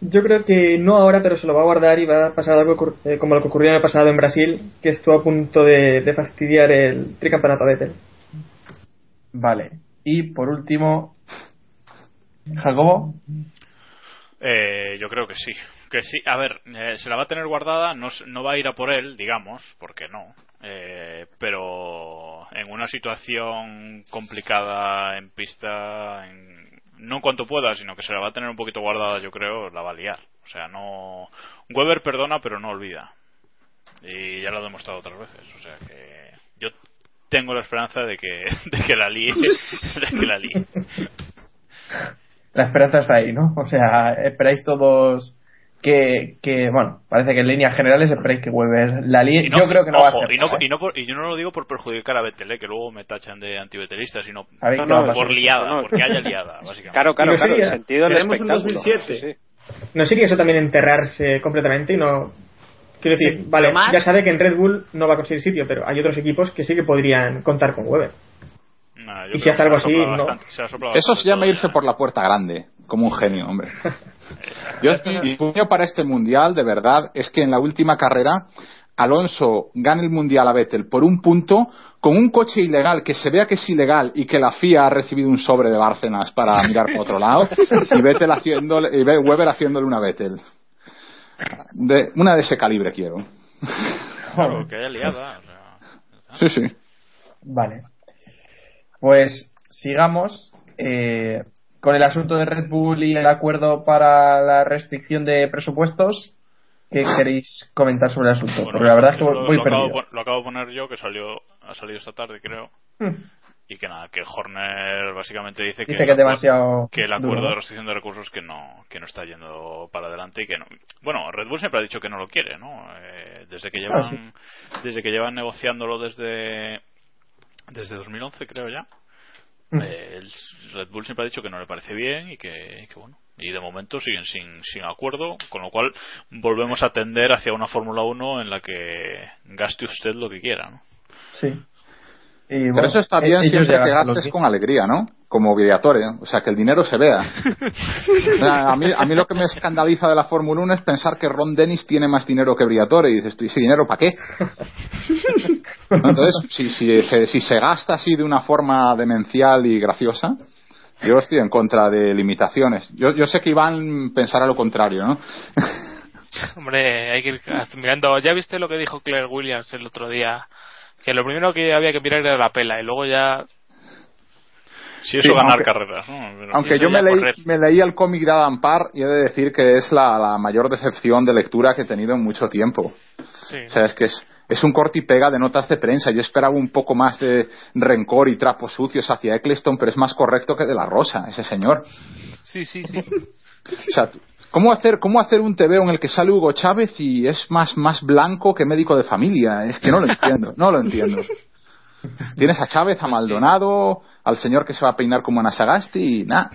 Yo creo que no ahora, pero se lo va a guardar y va a pasar algo eh, como lo que ocurrió en el pasado en Brasil, que estuvo a punto de, de fastidiar el tricampeonato Vettel. Vale. Y por último, Jacobo. Eh, yo creo que sí. Que sí, a ver, eh, se la va a tener guardada, no, no va a ir a por él, digamos, porque no. Eh, pero en una situación complicada en pista, en- no en cuanto pueda, sino que se la va a tener un poquito guardada, yo creo, la va a liar. O sea, no. Weber perdona, pero no olvida. Y ya lo ha demostrado otras veces. O sea que yo tengo la esperanza de que, de que la líe. de que la líe. La esperanza está ahí, ¿no? O sea, esperáis todos que, que bueno, parece que en líneas generales esperáis que Weber la. Y no- Yo creo que no va a hacer. y no, ¿eh? y, no por- y yo no lo digo por perjudicar a Vettel, ¿eh? que luego me tachan de antibetelista, sino ¿Sabéis No, por liada, no. porque haya liada, básicamente. Claro, claro, claro. El sería- sentido del tenemos un espectáculo. 2007. Sí. ¿No sería eso también enterrarse completamente y no... Quiero decir, Sí, vale, más- ya sabe que en Red Bull no va a conseguir sitio, pero hay otros equipos que sí que podrían contar con Weber. Nah, Y si hace algo así, no. Eso se llama irse ya. por la puerta grande, como un genio, hombre. Yo, mi puño para este mundial, de verdad, es que en la última carrera Alonso gane el mundial a Vettel por un punto con un coche ilegal que se vea que es ilegal y que la FIA ha recibido un sobre de Bárcenas para mirar por otro lado y Vettel haciéndole, y Weber haciéndole una Vettel. De, una de ese calibre quiero. Claro, que haya liada. o sea, Sí, sí. Vale. Pues sigamos eh, con el asunto de Red Bull y el acuerdo para la restricción de presupuestos. ¿Qué queréis comentar sobre el asunto? bueno, Porque la verdad es que lo, voy lo acabo, perdido. pon- lo acabo de poner yo, que salió ha salido esta tarde, creo. Y que nada, que Horner básicamente dice, que demasiado el acuerdo de restricción de recursos que no que no está yendo para adelante y que no bueno Red Bull siempre ha dicho que no lo quiere no Eh, desde que Ah, llevan desde que llevan negociándolo desde desde 2011 creo ya Mm. eh, el Red Bull siempre ha dicho que no le parece bien y que, bueno y de momento siguen sin, sin acuerdo con lo cual volvemos a tender hacia una Fórmula 1 en la que gaste usted lo que quiera ¿no? Sí. Y, Pero bueno, eso está bien siempre ya que gastes con alegría, ¿no? Como Briatore, o sea, que el dinero se vea. O sea, a, mí, a mí lo que me escandaliza de la Fórmula 1 es pensar que Ron Dennis tiene más dinero que Briatore y dices, ¿y ese dinero para qué? Entonces, si, si, se, si se gasta así de una forma demencial y graciosa, yo estoy en contra de limitaciones. Yo, yo sé que Iván pensará lo contrario, ¿no? Hombre, hay que ir mirando. ¿Ya viste lo que dijo Claire Williams el otro día? Que lo primero que había que mirar era la pela y luego ya. si eso Sí, ganar aunque- carreras ¿no? Pero- Aunque Sí, yo leí, me leí el cómic de Adam Parr y he de decir que es la, la mayor decepción de lectura que he tenido en mucho tiempo. Sí. O sea, es que es, es un corte y pega de notas de prensa. Yo esperaba un poco más de rencor y trapos sucios hacia Eccleston, pero es más correcto que de la Rosa, ese señor. Sí, sí, sí. O sea, ¿cómo hacer, cómo hacer un TVO en el que sale Hugo Chávez y es más, más blanco que médico de familia? Es que no lo entiendo, no lo entiendo. Tienes a Chávez, a Maldonado, al señor que se va a peinar como Anasagasti y nada.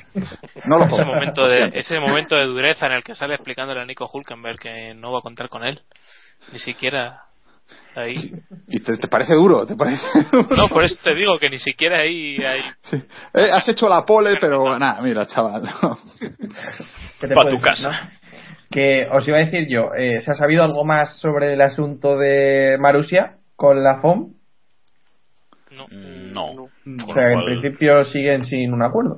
No lo ese momento de ese momento de dureza en el que sale explicándole a Nico Hulkenberg que no va a contar con él ni siquiera ahí ¿Y te, te parece duro? ¿Te parece duro? no por eso te digo que ni siquiera ahí, ahí Sí. Eh, has hecho la pole, pero nada, mira, chaval. no. ¿Qué te Pa' puedo tu decir, casa. no? Que os iba a decir yo, eh, ¿se ha sabido algo más sobre el asunto de Marusia con la FOM? no no O sea, en cual- principio siguen sin un acuerdo.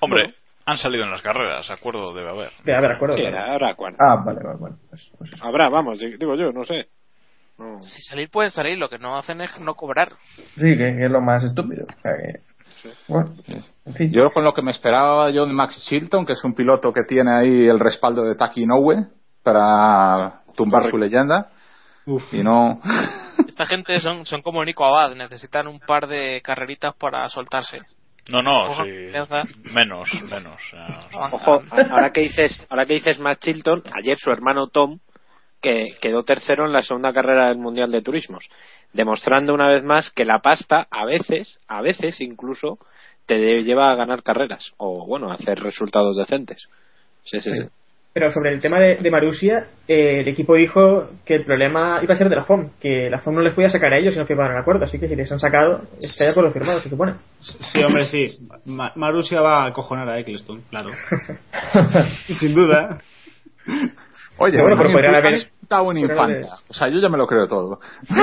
hombre han salido en las carreras acuerdo debe haber De haber acuerdo. Sí, habrá acuerdo. Ah, vale, vale, bueno. pues- pues. Habrá, vamos, digo yo, no sé. No. si salir pueden salir lo que no hacen es no cobrar Sí, que, que es lo más estúpido. O sea, que- Yo con lo que me esperaba yo de Max Chilton, que es un piloto que tiene ahí el respaldo de Taki Inoue para tumbar su leyenda. Y no. Esta gente son, son como Nico Abad, necesitan un par de carreritas para soltarse. No, no, sí. Menos, menos. Ojo, ahora que dices, ahora que dices Matt Chilton, ayer su hermano Tom que quedó tercero en la segunda carrera del Mundial de Turismos, demostrando una vez más que la pasta a veces, a veces incluso te lleva a ganar carreras o bueno, a hacer resultados decentes. Sí, sí, sí. Pero sobre el tema de, de Marusia, eh, el equipo dijo que el problema iba a ser de la FOM, que la FOM no les podía sacar a ellos si no firmaban el acuerdo, así que si les han sacado, está ya por lo firmado, se supone. Sí, hombre, sí. Ma- Marussia va a acojonar a Eccleston, claro. Sin duda. Oye, Bueno, pero podrían haber- imputado un infanta. O sea, yo ya me lo creo todo.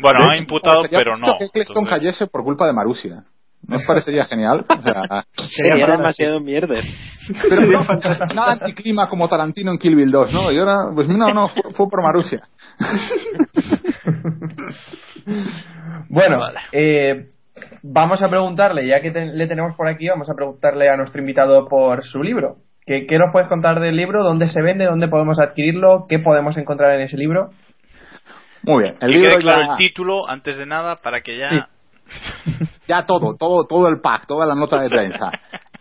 Bueno, ha imputado, sería pero no. que Cleston cayese por culpa de Marusia. ¿No os parecería genial? O sea, Sería demasiado mierder. pero no, nada anticlima como Tarantino en Kill Bill 2, ¿no? Y ahora, pues no, no, fue, fue por Marusia. Bueno, eh, vamos a preguntarle, ya que te- le tenemos por aquí, vamos a preguntarle a nuestro invitado por su libro. ¿Qué, qué nos puedes contar del libro? ¿Dónde se vende? ¿Dónde podemos adquirirlo? ¿Qué podemos encontrar en ese libro? Muy bien, el que libro quede claro ya, el título antes de nada para que ya. ya todo, todo, todo el pack, toda la nota de prensa.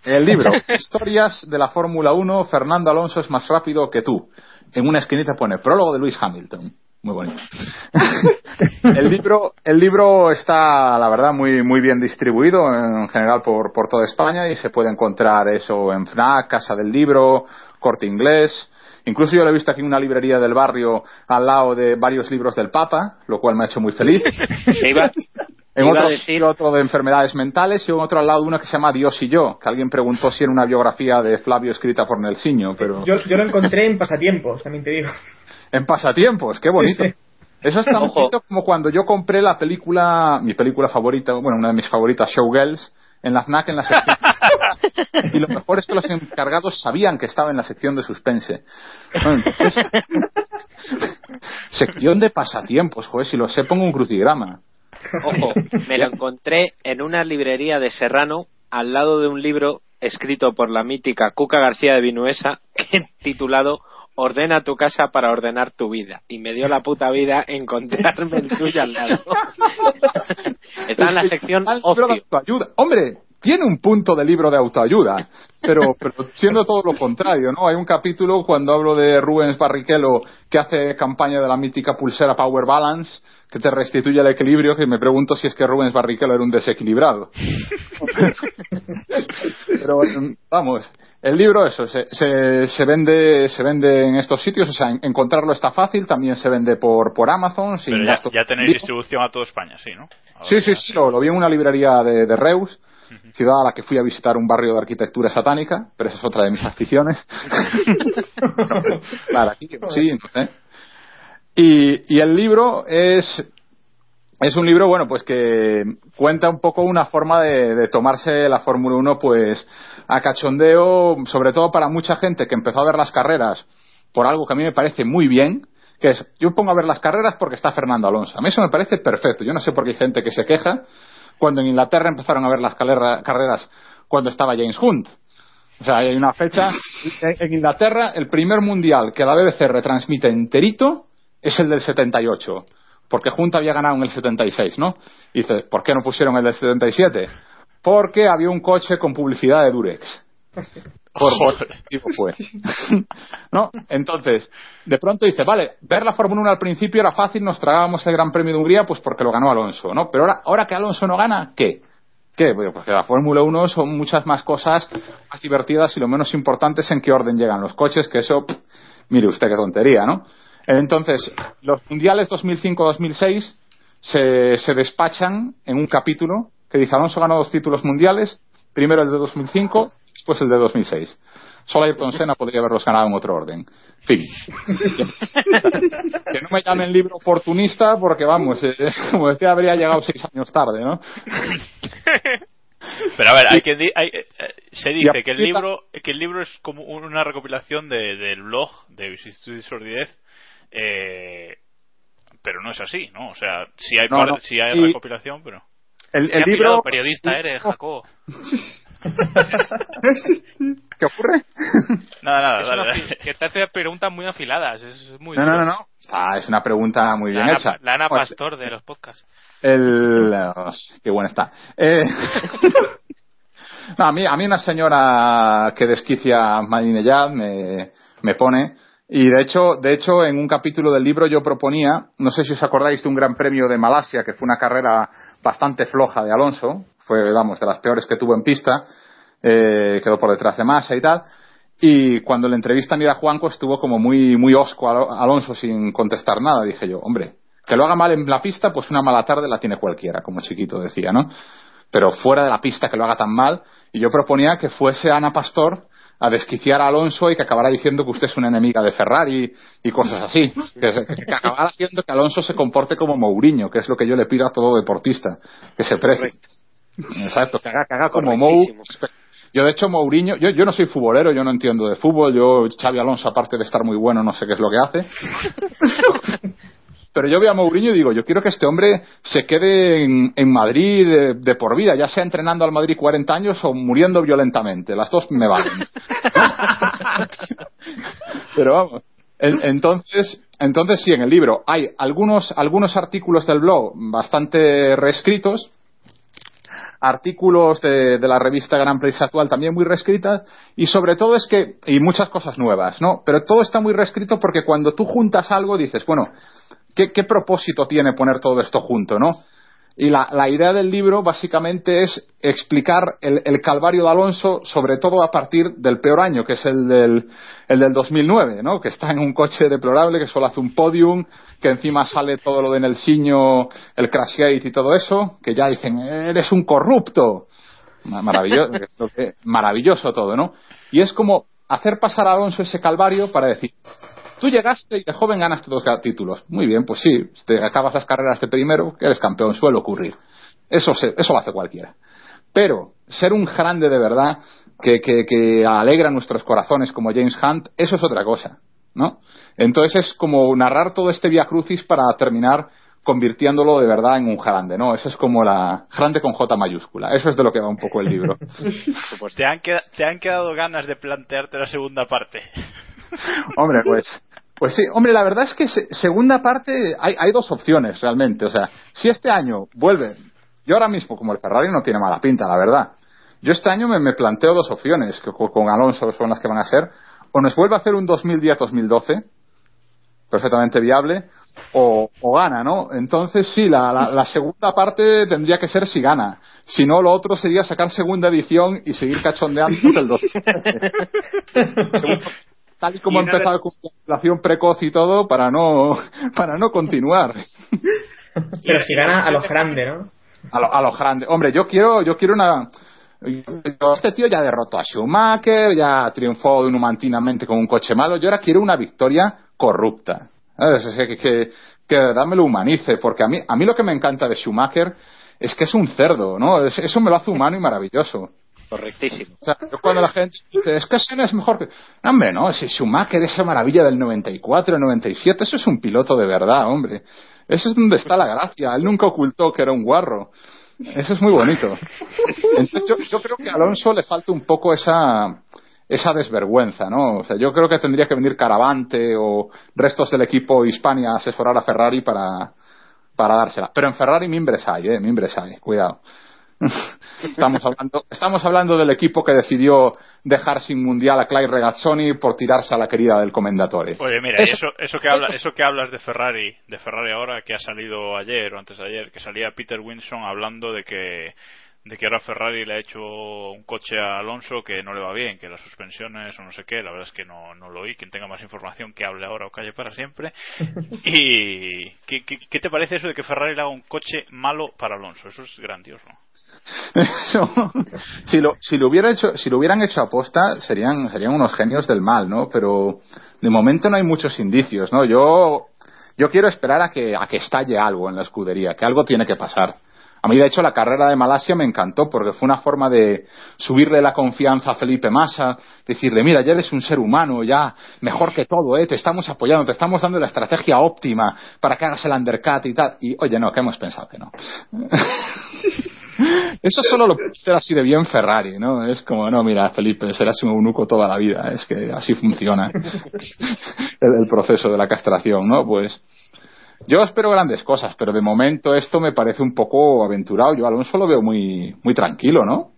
El libro, Historias de la Fórmula 1, Fernando Alonso es más rápido que tú. En una esquinita pone prólogo de Luis Hamilton. Muy bonito. el libro, el libro está, la verdad, muy, muy bien distribuido en general por, por toda España y se puede encontrar eso en FNAC, Casa del Libro, Corte Inglés. Incluso yo lo he visto aquí en una librería del barrio al lado de varios libros del Papa, lo cual me ha hecho muy feliz. Iba- En Iba a otro, decir- otro de enfermedades mentales y en otro al lado de una que se llama Dios y yo, que alguien preguntó si era una biografía de Flavio escrita por Nelsiño, pero Yo, yo lo encontré en pasatiempos, también te digo. en pasatiempos, qué bonito. Sí, sí. Eso es tan Ojo. bonito como cuando yo compré la película, mi película favorita, bueno, una de mis favoritas, Showgirls, en la FNAC en la sección. y lo mejor es que los encargados sabían que estaba en la sección de suspense. Bueno, entonces, sección de pasatiempos, joder, si lo sé pongo un crucigrama. Ojo, me lo encontré en una librería de Serrano al lado de un libro escrito por la mítica Cuca García de Vinuesa titulado Ordena tu casa para ordenar tu vida. Y me dio la puta vida encontrarme el suyo al lado. Está en la sección ocio. autoayuda. Hombre, tiene un punto de libro de autoayuda, pero, pero siendo todo lo contrario, ¿no? Hay un capítulo cuando hablo de Rubens Barrichello que hace campaña de la mítica pulsera Power Balance que te restituye el equilibrio, que me pregunto si es que Rubens Barrichello era un desequilibrado. pero vamos, el libro eso, se, se, se vende se vende en estos sitios, o sea, en- encontrarlo está fácil, también se vende por, por Amazon, sin Pero ya, gasto ya tenéis distribución a toda España, sí, ¿no? Sí, sí, sí, lo, lo vi en una librería de, de Reus, ciudad a la que fui a visitar un barrio de arquitectura satánica, pero esa es otra de mis aficiones. claro, aquí, sí, sé. Y, y el libro es, es un libro, bueno, pues que cuenta un poco una forma de, de tomarse la Fórmula 1, pues, a cachondeo, sobre todo para mucha gente que empezó a ver las carreras por algo que a mí me parece muy bien, que es, yo pongo a ver las carreras porque está Fernando Alonso. A mí eso me parece perfecto. Yo no sé por qué hay gente que se queja cuando en Inglaterra empezaron a ver las carreras cuando estaba James Hunt. O sea, hay una fecha. En en Inglaterra, el primer mundial que la BBC retransmite enterito es el del 78. Porque Hunt había ganado en el 76, ¿no? Y dice, ¿por qué no pusieron el del 77? Porque había un coche con publicidad de Durex. Por fue. ¿No? Entonces, de pronto dice, vale, ver la Fórmula 1 al principio era fácil, nos tragábamos el Gran Premio de Hungría pues porque lo ganó Alonso, ¿no? Pero ahora, ahora que Alonso no gana, ¿qué? ¿Qué? Bueno, Porque la Fórmula 1 son muchas más cosas más divertidas y lo menos importante es en qué orden llegan los coches, que eso, pff, mire usted qué tontería, ¿no? Entonces, los mundiales 2005-2006 se, se despachan en un capítulo que dice Alonso ganó dos títulos mundiales, primero el de 2005, después el de 2006. Solo Ayrton Senna podría haberlos ganado en otro orden. Fin. que no me llamen libro oportunista porque, vamos, eh, como decía, habría llegado seis años tarde, ¿no? Pero a ver, hay que di- hay- eh, eh, se dice que el libro que el libro es como una recopilación de, del blog de Vicisitud y Sordidez, eh, pero no es así, ¿no? O sea, sí hay, No, sí hay recopilación, pero el, Qué el libro... periodista eres, Jacobo. ¿Qué ocurre? Nada, nada, Es dale, dale. que te hace preguntas muy afiladas. Es muy No, no, no, no. Ah, es una pregunta muy La bien Ana, hecha. la Ana Pues, Pastor de los podcasts. El... oh, qué buena está. Eh, no, a mí, a mí una señora que desquicia Madinejad me, me pone y de hecho, de hecho en un capítulo del libro yo proponía, no sé si os acordáis de un Gran Premio de Malasia que fue una carrera bastante floja de Alonso, fue vamos de las peores que tuvo en pista, eh, quedó por detrás de Massa y tal. Y cuando le entrevistan ir a Juanco estuvo como muy, muy osco Alo- Alonso sin contestar nada. Dije yo, hombre, que lo haga mal en la pista, pues una mala tarde la tiene cualquiera, como chiquito decía, ¿no? Pero fuera de la pista que lo haga tan mal, y yo proponía que fuese Ana Pastor a desquiciar a Alonso y que acabara diciendo que usted es una enemiga de Ferrari y cosas así. Que, que acabara haciendo que Alonso se comporte como Mourinho, que es lo que yo le pido a todo deportista, que se precie. Exacto, que haga, que haga como Mou. Yo, de hecho, Mourinho, yo, yo no soy futbolero, yo no entiendo de fútbol. Yo, Xavi Alonso, aparte de estar muy bueno, no sé qué es lo que hace. Pero yo veo a Mourinho y digo, yo quiero que este hombre se quede en, Madrid de, por vida, ya sea entrenando al Madrid 40 años o muriendo violentamente. Las dos me valen. Pero vamos. En- entonces, entonces sí, en el libro hay algunos, algunos artículos del blog bastante reescritos, artículos de, de la revista Gran Prix actual también muy reescritas y sobre todo es que y muchas cosas nuevas no pero todo está muy reescrito porque cuando tú juntas algo dices bueno qué, propósito tiene poner todo esto junto no y la, idea del libro básicamente es explicar el, el calvario de Alonso, sobre todo a partir del peor año, que es el del, el del 2009, ¿no? que está en un coche deplorable, que solo hace un podium, que encima sale todo lo de Nelsinho, el Crashgate y todo eso, que ya dicen, eres un corrupto. Ma- Maravilloso, maravilloso todo, ¿no? Y es como hacer pasar a Alonso ese calvario para decir, Tú llegaste y de joven ganaste dos títulos. Muy bien, pues sí, te acabas las carreras de primero, que eres campeón, suele ocurrir. Eso, se- eso lo hace cualquiera. Pero ser un grande de verdad que, que, que alegra nuestros corazones como James Hunt, eso es otra cosa, ¿no? Entonces es como narrar todo este via crucis para terminar convirtiéndolo de verdad en un grande, ¿no? Eso es como la grande con J mayúscula. Eso es de lo que va un poco el libro. ¿Te han, queda- ¿Te han quedado ganas de plantearte la segunda parte? Hombre, pues, pues sí, hombre, la verdad es que se- segunda parte hay, dos opciones realmente. O sea, si este año vuelve, yo ahora mismo, como el Ferrari no tiene mala pinta, la verdad. Yo este año me, planteo dos opciones, que co- con Alonso son las que van a ser. O nos vuelve a hacer un 2010-2012, perfectamente viable, o, o gana, ¿no? Entonces sí, la, la, la segunda parte tendría que ser si gana. Si no, lo otro sería sacar segunda edición y seguir cachondeando el 12 tal y como Y ha empezado vez- con la inflación precoz y todo para no para no continuar. Pero si gana a los grandes, ¿no? a lo, a lo grande. Hombre yo quiero yo quiero una este tío ya derrotó a Schumacher ya triunfó inumantinamente con un coche malo. Yo ahora quiero una victoria corrupta. Que, que, que de verdad me lo humanice porque a mí a mí lo que me encanta de Schumacher es que es un cerdo no Es- eso me lo hace humano y maravilloso Correctísimo. o sea, yo cuando la gente dice, es que Senna es mejor que... No, hombre, no, si Schumacher, esa maravilla del 94, el 97, eso es un piloto de verdad, hombre. Eso es donde está la gracia. Él nunca ocultó que era un guarro. Eso es muy bonito. Entonces, yo, yo creo que a Alonso le falta un poco esa, esa desvergüenza, ¿no? O sea, yo creo que tendría que venir Caravante o restos del equipo Hispania a asesorar a Ferrari para, para dársela. Pero en Ferrari mimbres hay, ¿eh? Mimbres hay, cuidado. Estamos hablando, estamos hablando del equipo que decidió dejar sin mundial a Clay Regazzoni por tirarse a la querida del Comendatore. Oye, mira, y eso, eso, que habla, eso que hablas de Ferrari, de Ferrari ahora, que ha salido ayer o antes de ayer, que salía Peter Winson hablando de que de que ahora Ferrari le ha hecho un coche a Alonso que no le va bien, que las suspensiones o no sé qué, la verdad es que no, no lo oí, quien tenga más información que hable ahora o calle para siempre. ¿Y qué, qué, qué te parece eso de que Ferrari le haga un coche malo para Alonso? Eso es grandioso. Si lo hubieran hecho aposta, serían, serían unos genios del mal, ¿no? Pero de momento no hay muchos indicios, ¿no? Yo, yo quiero esperar a que, a que estalle algo en la escudería, que algo tiene que pasar. A mí, de hecho, la carrera de Malasia me encantó porque fue una forma de subirle la confianza a Felipe Massa, decirle, mira, ya eres un ser humano, ya mejor que todo, ¿eh? te estamos apoyando, te estamos dando la estrategia óptima para que hagas el undercut y tal. Y, oye, no, que hemos pensado que no. Eso solo lo puede hacer así de bien Ferrari, ¿no? Es como, no, mira, Felipe, serás un eunuco toda la vida. Es que así funciona el, el proceso de la castración, ¿no? Pues yo espero grandes cosas, pero de momento esto me parece un poco aventurado. Yo a Alonso lo veo muy, muy tranquilo, ¿no?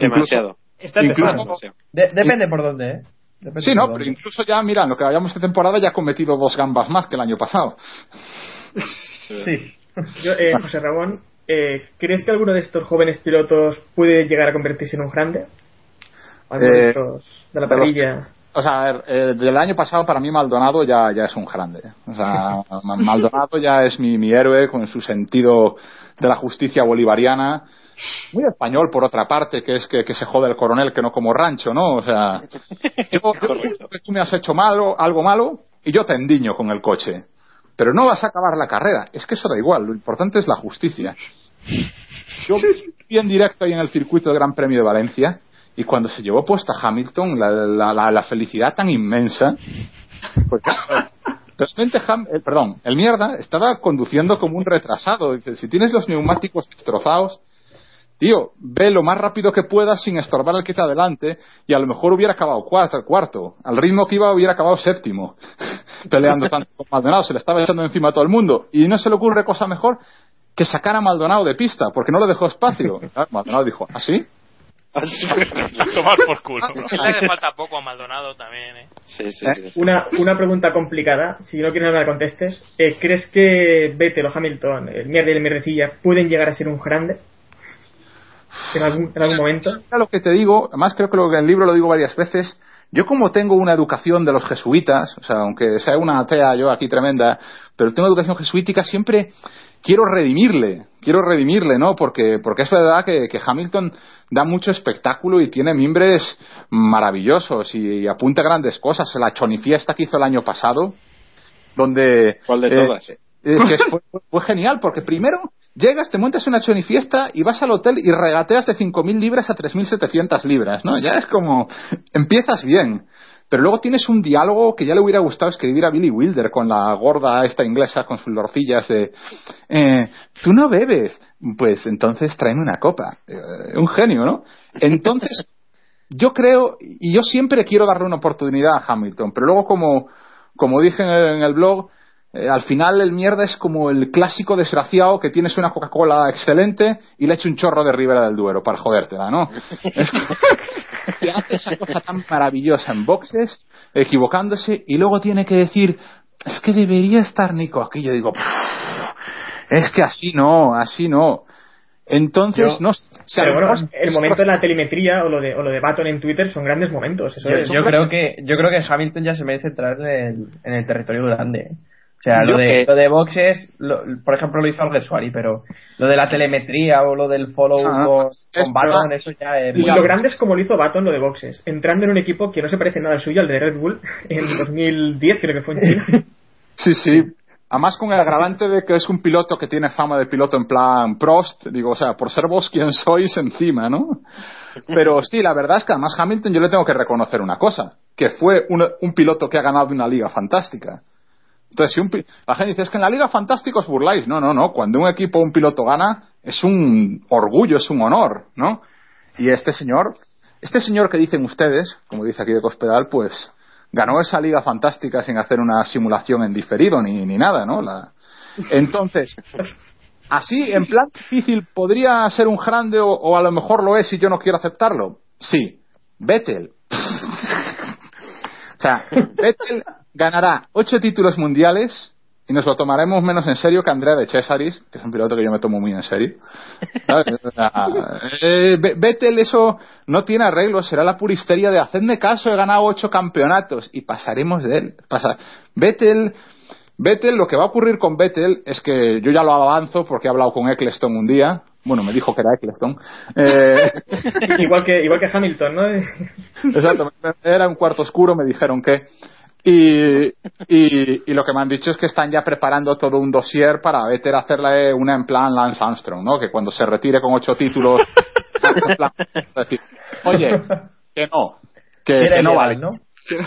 Demasiado. Está incluso- De- depende por dónde, ¿eh? Depende Sí, no, dónde. pero incluso ya, mira, en lo que vayamos de temporada ya ha cometido dos gambas más que el año pasado. Sí. Yo, eh, José Ramón, eh, ¿crees que alguno de estos jóvenes pilotos puede llegar a convertirse en un grande? ¿Alguno de Eh, estos de la parrilla? O sea, a ver, eh, del año pasado para mí Maldonado ya, ya es un grande. O sea, Ma- Maldonado ya es mi, mi héroe con su sentido de la justicia bolivariana. Muy español, por otra parte, que es que, que se jode el coronel que no como rancho, ¿no? O sea, yo, yo- tú me has hecho malo, algo malo y yo te endiño con el coche. Pero no vas a acabar la carrera. Es que eso da igual. Lo importante es la justicia. Yo vi en directo ahí en el circuito del Gran Premio de Valencia y cuando se llevó puesta Hamilton, la, la- la- la felicidad tan inmensa. Pues, claro, realmente, Ham- eh, perdón, el mierda estaba conduciendo como un retrasado. Dice, si tienes los neumáticos destrozados, tío, ve lo más rápido que puedas sin estorbar al que está adelante y a lo mejor hubiera acabado cuarto, cuarto. Al ritmo que iba hubiera acabado séptimo, peleando tanto con Maldonado, se le estaba echando encima a todo el mundo. Y no se le ocurre cosa mejor que sacar a Maldonado de pista, porque no le dejó espacio. Maldonado dijo, ¿ah, sí? Tomar por culo. Le hace falta poco a Maldonado también, ¿eh? Sí, sí, sí. Una, una pregunta complicada, si no quieres que me la contestes. Eh, ¿Crees que Vettel o Hamilton, el mierda y el mierdecilla, pueden llegar a ser un grande? ¿En algún, en algún momento? Mira lo que te digo, además creo que lo que en el libro lo digo varias veces, yo como tengo una educación de los jesuitas, o sea, aunque sea una atea yo aquí tremenda, pero tengo educación jesuítica, siempre quiero redimirle, quiero redimirle, ¿no? Porque, porque es verdad que, que Hamilton da mucho espectáculo y tiene mimbres maravillosos y, y apunta grandes cosas. La chonifiesta que hizo el año pasado, donde... ¿Cuál de eh, todas? eh, que fue, fue genial, porque primero llegas, te montas una chonifiesta y vas al hotel y regateas de 5.000 libras a 3.700 libras, ¿no? Ya es como, empiezas bien. Pero luego tienes un diálogo que ya le hubiera gustado escribir a Billy Wilder con la gorda esta inglesa con sus lorcillas de, eh, tú no bebes, pues entonces tráeme una copa. Eh, un genio, ¿no? Entonces, yo creo, y yo siempre quiero darle una oportunidad a Hamilton, pero luego como, como dije en el, en el blog, eh, al final el mierda es como el clásico desgraciado que tienes una Coca-Cola excelente y le echa un chorro de Ribera del Duero para jodértela, ¿no? Que hace esa cosa tan maravillosa en boxes, equivocándose, y luego tiene que decir, es que debería estar Nico aquí. Yo digo, es que así no, así no. Entonces, Yo- no sé, bueno, el momento de la telemetría o lo de, o lo de Baton en Twitter son grandes momentos. Eso Yo, es. yo creo que yo creo que Hamilton ya se merece entrar en el, en el territorio grande. O sea, lo de, que- lo de boxes, lo- por ejemplo, lo hizo Alguersuari, pero lo de la telemetría o lo del follow Ah, con, es con Baton, verdad. eso ya es... Y lo grande es como lo hizo Baton lo de boxes, entrando en un equipo que no se parece nada al suyo, al de Red Bull, en 2010 creo que fue en China. Sí, sí. Además con el agravante de que es un piloto que tiene fama de piloto en plan Prost, digo, o sea, por ser vos quien sois encima, ¿no? Pero sí, la verdad es que además Hamilton yo le tengo que reconocer una cosa, que fue un, un piloto que ha ganado una liga fantástica. Entonces, si un, la gente dice, es que en la liga fantástica os burláis. No, no, no. Cuando un equipo un piloto gana, es un orgullo, es un honor, ¿no? Y este señor, este señor que dicen ustedes, como dice aquí de Cospedal, pues ganó esa liga fantástica sin hacer una simulación en diferido ni, ni nada, ¿no? La... Entonces, así, en plan difícil, ¿podría ser un grande o, o a lo mejor lo es y yo no quiero aceptarlo? Sí. Vettel. o sea, Vettel ganará ocho títulos mundiales y nos lo tomaremos menos en serio que Andrea de Cesaris, que es un piloto que yo me tomo muy en serio. ¿Sabes? O sea, eh, Ve- Vettel eso no tiene arreglo, será la pura histeria de hacedme caso, he ganado ocho campeonatos y pasaremos de él. Pasa. Vettel, Vettel, lo que va a ocurrir con Vettel es que yo ya lo avanzo porque he hablado con Eccleston un día. Bueno, me dijo que era Eccleston. Eh, igual, que, igual que Hamilton, ¿no? Exacto, era un cuarto oscuro, me dijeron que. Y, y, y, lo que me han dicho es que están ya preparando todo un dossier para Vettel hacerle una en plan Lance Armstrong, ¿no? Que cuando se retire con ocho títulos, decir, oye, que no, que, que no vale. ¿no?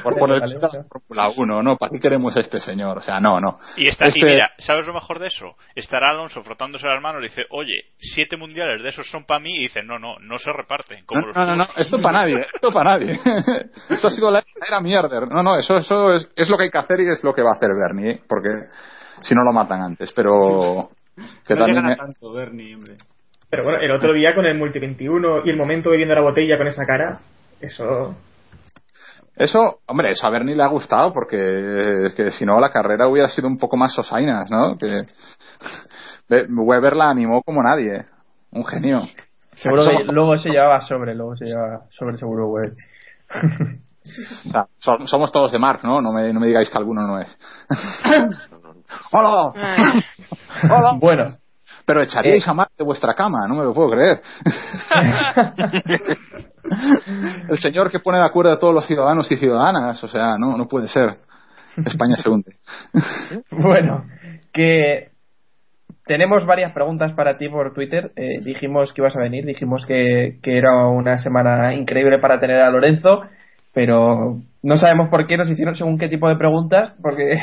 Por, por el vale, Fórmula 1, ¿no? ¿Para qué queremos a este señor? O sea, no, no. Y, está, este... y mira, ¿sabes lo mejor de eso? Estará Alonso frotándose las manos y dice, oye, siete mundiales de esos son para mí, y dice, no, no, no se reparten. Como no, los no, no, no, esto para nadie, esto para nadie. esto ha sido la era mierda. No, no, eso, eso es, es, lo que hay que hacer y es lo que va a hacer Bernie, ¿eh? porque si no lo matan antes, pero... Que no también tanto, Bernie, hombre. Pero bueno, el otro día con el Multi 21 y el momento bebiendo la botella con esa cara, eso eso, hombre, eso a Bernie le ha gustado porque que si no la carrera hubiera sido un poco más sosainas, ¿no? Que Weber la animó como nadie, un genio. Seguro que luego se llevaba sobre, luego se llevaba sobre seguro Weber. o sea, somos todos de Mark, ¿no? No me, no me digáis que alguno no es. ¡Hola! ¡Hola! Bueno, pero echaríais eh. a Mark de vuestra cama, no me lo puedo creer. el señor que pone de acuerdo a todos los ciudadanos y ciudadanas, o sea, no, no puede ser. España se hunde. bueno, que tenemos varias preguntas para ti por Twitter. Eh, dijimos que ibas a venir, dijimos que, que era una semana increíble para tener a Lorenzo pero no sabemos por qué nos hicieron según qué tipo de preguntas, porque...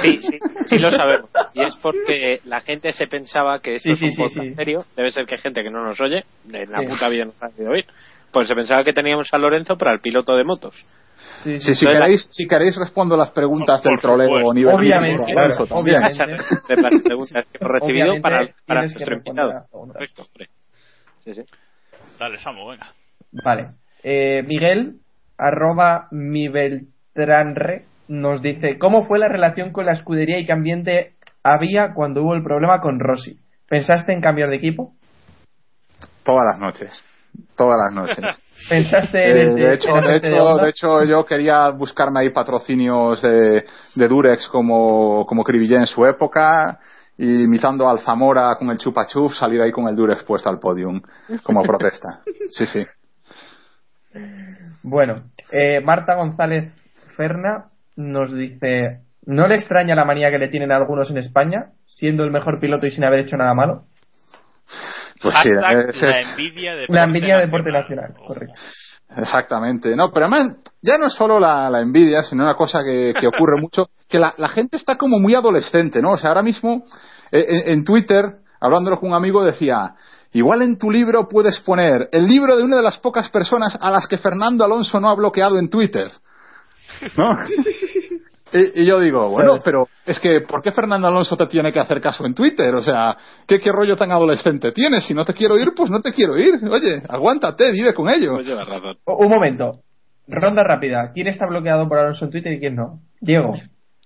sí, sí, sí lo sabemos. Y es porque la gente se pensaba que esto sí, es un sí, sí, serio. Debe ser que hay gente que no nos oye, en la puta vida nos ha de oír. Pues se pensaba que teníamos a Lorenzo para el piloto de motos. Sí, sí, si, queréis, si queréis respondo las preguntas del troleo nivel Obviamente, claro, obviamente. De las preguntas que hemos recibido obviamente para, para nuestro invitado. Correcto, sí, sí. Dale, Samu, venga. Vale. Eh, Miguel arroba mi Beltranre nos dice ¿Cómo fue la relación con la escudería y qué ambiente había cuando hubo el problema con Rossi? ¿Pensaste en cambiar de equipo? Todas las noches. Todas las noches. ¿Pensaste eh, en el, de, hecho, en de, hecho, de hecho, yo quería buscarme ahí patrocinios de, de Durex como, como Cribillé en su época y imitando al Zamora con el chupa chup, salir ahí con el Durex puesto al podium como protesta. Sí, sí. Bueno, eh, Marta González Ferna nos dice, ¿no le extraña la manía que le tienen a algunos en España, siendo el mejor piloto y sin haber hecho nada malo? Pues sí, es, la envidia de la envidia de deporte nacional, correcto. Exactamente, no, pero además ya no es solo la, la envidia, sino una cosa que, que ocurre mucho, que la, la, gente está como muy adolescente, ¿no? O sea, ahora mismo eh, en, en Twitter, hablándolo con un amigo, decía, Igual en tu libro puedes poner el libro de una de las pocas personas a las que Fernando Alonso no ha bloqueado en Twitter. ¿No? y, y, yo digo, bueno, pero es que ¿por qué Fernando Alonso te tiene que hacer caso en Twitter? O sea, ¿qué, qué rollo tan adolescente tienes? Si no te quiero ir, pues no te quiero ir. Oye, aguántate, vive con ello. Un momento. Ronda rápida. ¿Quién está bloqueado por Alonso en Twitter y quién no? Diego.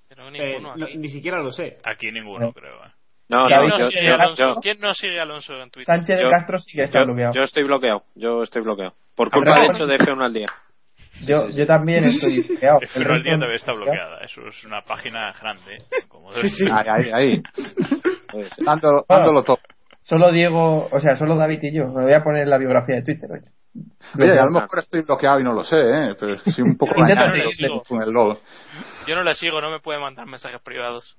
Pero ninguno, eh, no, ni siquiera lo sé. Aquí ninguno, creo. ¿Eh? No, ¿Quién, no, no yo, sigue yo, Alonso? yo, ¿Quién no sigue Alonso en Twitter? Sánchez de Castro sí que está yo, bloqueado. Yo estoy bloqueado. Yo estoy bloqueado. Por culpa del hecho de F1 al día. Yo, yo también estoy bloqueado. F1 al día también está bloqueada. Eso es una página grande. Como sí, sí. Ahí, ahí, ahí. dándolo, dándolo todo. Solo Diego, o sea, solo David y yo. Me voy a poner en la biografía de Twitter. Oye, oye a lo mejor estoy bloqueado y no lo sé, ¿eh? pero soy un poco Intenta con el logo. Yo no la sigo, no me puede mandar mensajes privados.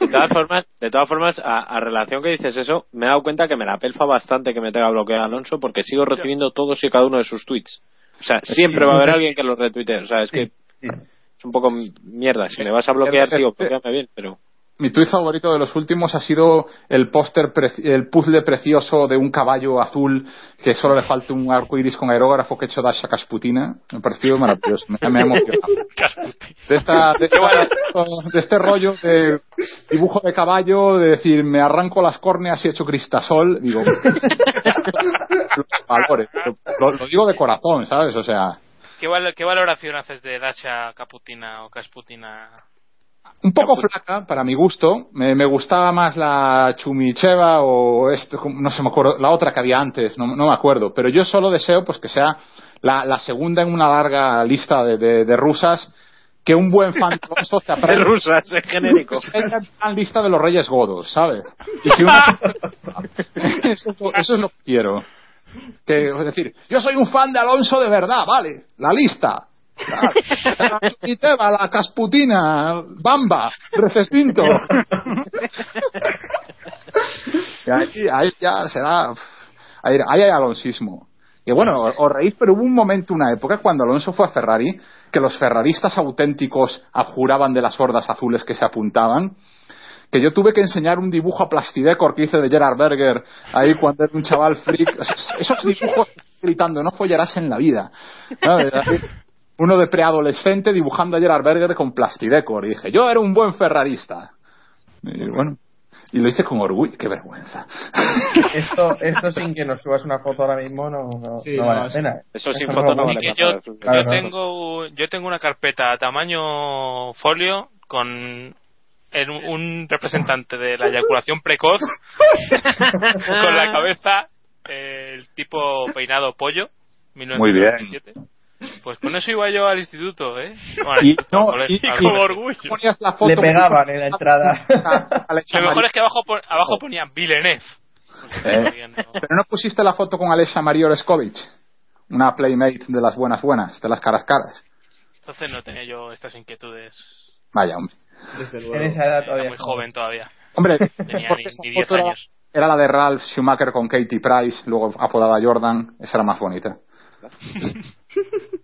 De todas formas, de todas formas a, a, relación que dices eso, me he dado cuenta que me la pelfa bastante que me tenga bloqueado Alonso porque sigo recibiendo todos y cada uno de sus tweets. O sea, siempre va a haber alguien que los retuitee. O sea, es que es un poco mierda. Si me vas a bloquear, tío, bloqueame bien, pero mi tuit favorito de los últimos ha sido el póster, el puzzle precioso de un caballo azul que solo le falta un arco iris con aerógrafo que he hecho Dasha Kasputina. Me ha parecido maravilloso, me, me ha emocionado. De, esta, de, esta, de, este rollo de dibujo de caballo, de decir, me arranco las córneas y he hecho cristasol, digo, los valores. Lo, lo, digo de corazón, ¿sabes? O sea. ¿Qué, val ¿Qué valoración haces de Dasha Caputina o Kasputina? Un poco flaca para mi gusto. Me, me, gustaba más la Chumicheva o esto, no se me acuerdo, la otra que había antes, no, no me acuerdo. Pero yo solo deseo pues que sea la, la segunda en una larga lista de, de, de rusas que un buen fan te aprenda. de rusas, es genérico. En lista de los Reyes Godos, ¿sabes? Y que una... eso, eso es lo que quiero. Que, es decir, yo soy un fan de Alonso de verdad, vale, la lista Iteba, la Casputina, Bamba, Recesvinto. y ahí, ahí ya será. Ahí, ahí hay alonsismo. Y bueno, os reís, pero hubo un momento, una época, cuando Alonso fue a Ferrari, que los ferraristas auténticos abjuraban de las hordas azules que se apuntaban, que yo tuve que enseñar un dibujo a Plastidecor que hice de Gerard Berger ahí cuando era un chaval freak. Esos, dibujos gritando, no follarás en la vida. ¿Sabes? Uno de preadolescente dibujando a Gerard Berger con Plastidecor. Y dije, yo era un buen ferrarista. Y bueno, y lo hice con orgullo. Qué vergüenza. Esto, esto sin que nos subas una foto ahora mismo no, no, Sí, no vale no, la pena. Eso sin Esto foto no vale que yo, yo Claro, claro. tengo yo tengo una carpeta a tamaño folio con en un, representante de la eyaculación precoz con la cabeza eh, el tipo peinado pollo Muy bien. 1997. pues con eso iba yo al instituto eh Bueno, Y, no, y- con orgullo ponías la foto Le pegaban en la entrada. lo mejor es que abajo pon- abajo ponía Villeneuve Eh, Pero no pusiste la foto con Alessia María Oreskovic, una playmate de las buenas buenas, de las caras caras. entonces no tenía yo estas inquietudes Vaya, hombre. Desde En luego. esa edad era todavía. muy joven todavía Hombre, tenía ni, esa ni 10 foto era- años Era la de Ralph Schumacher con Katie Price, luego apodada Jordan, esa era más bonita.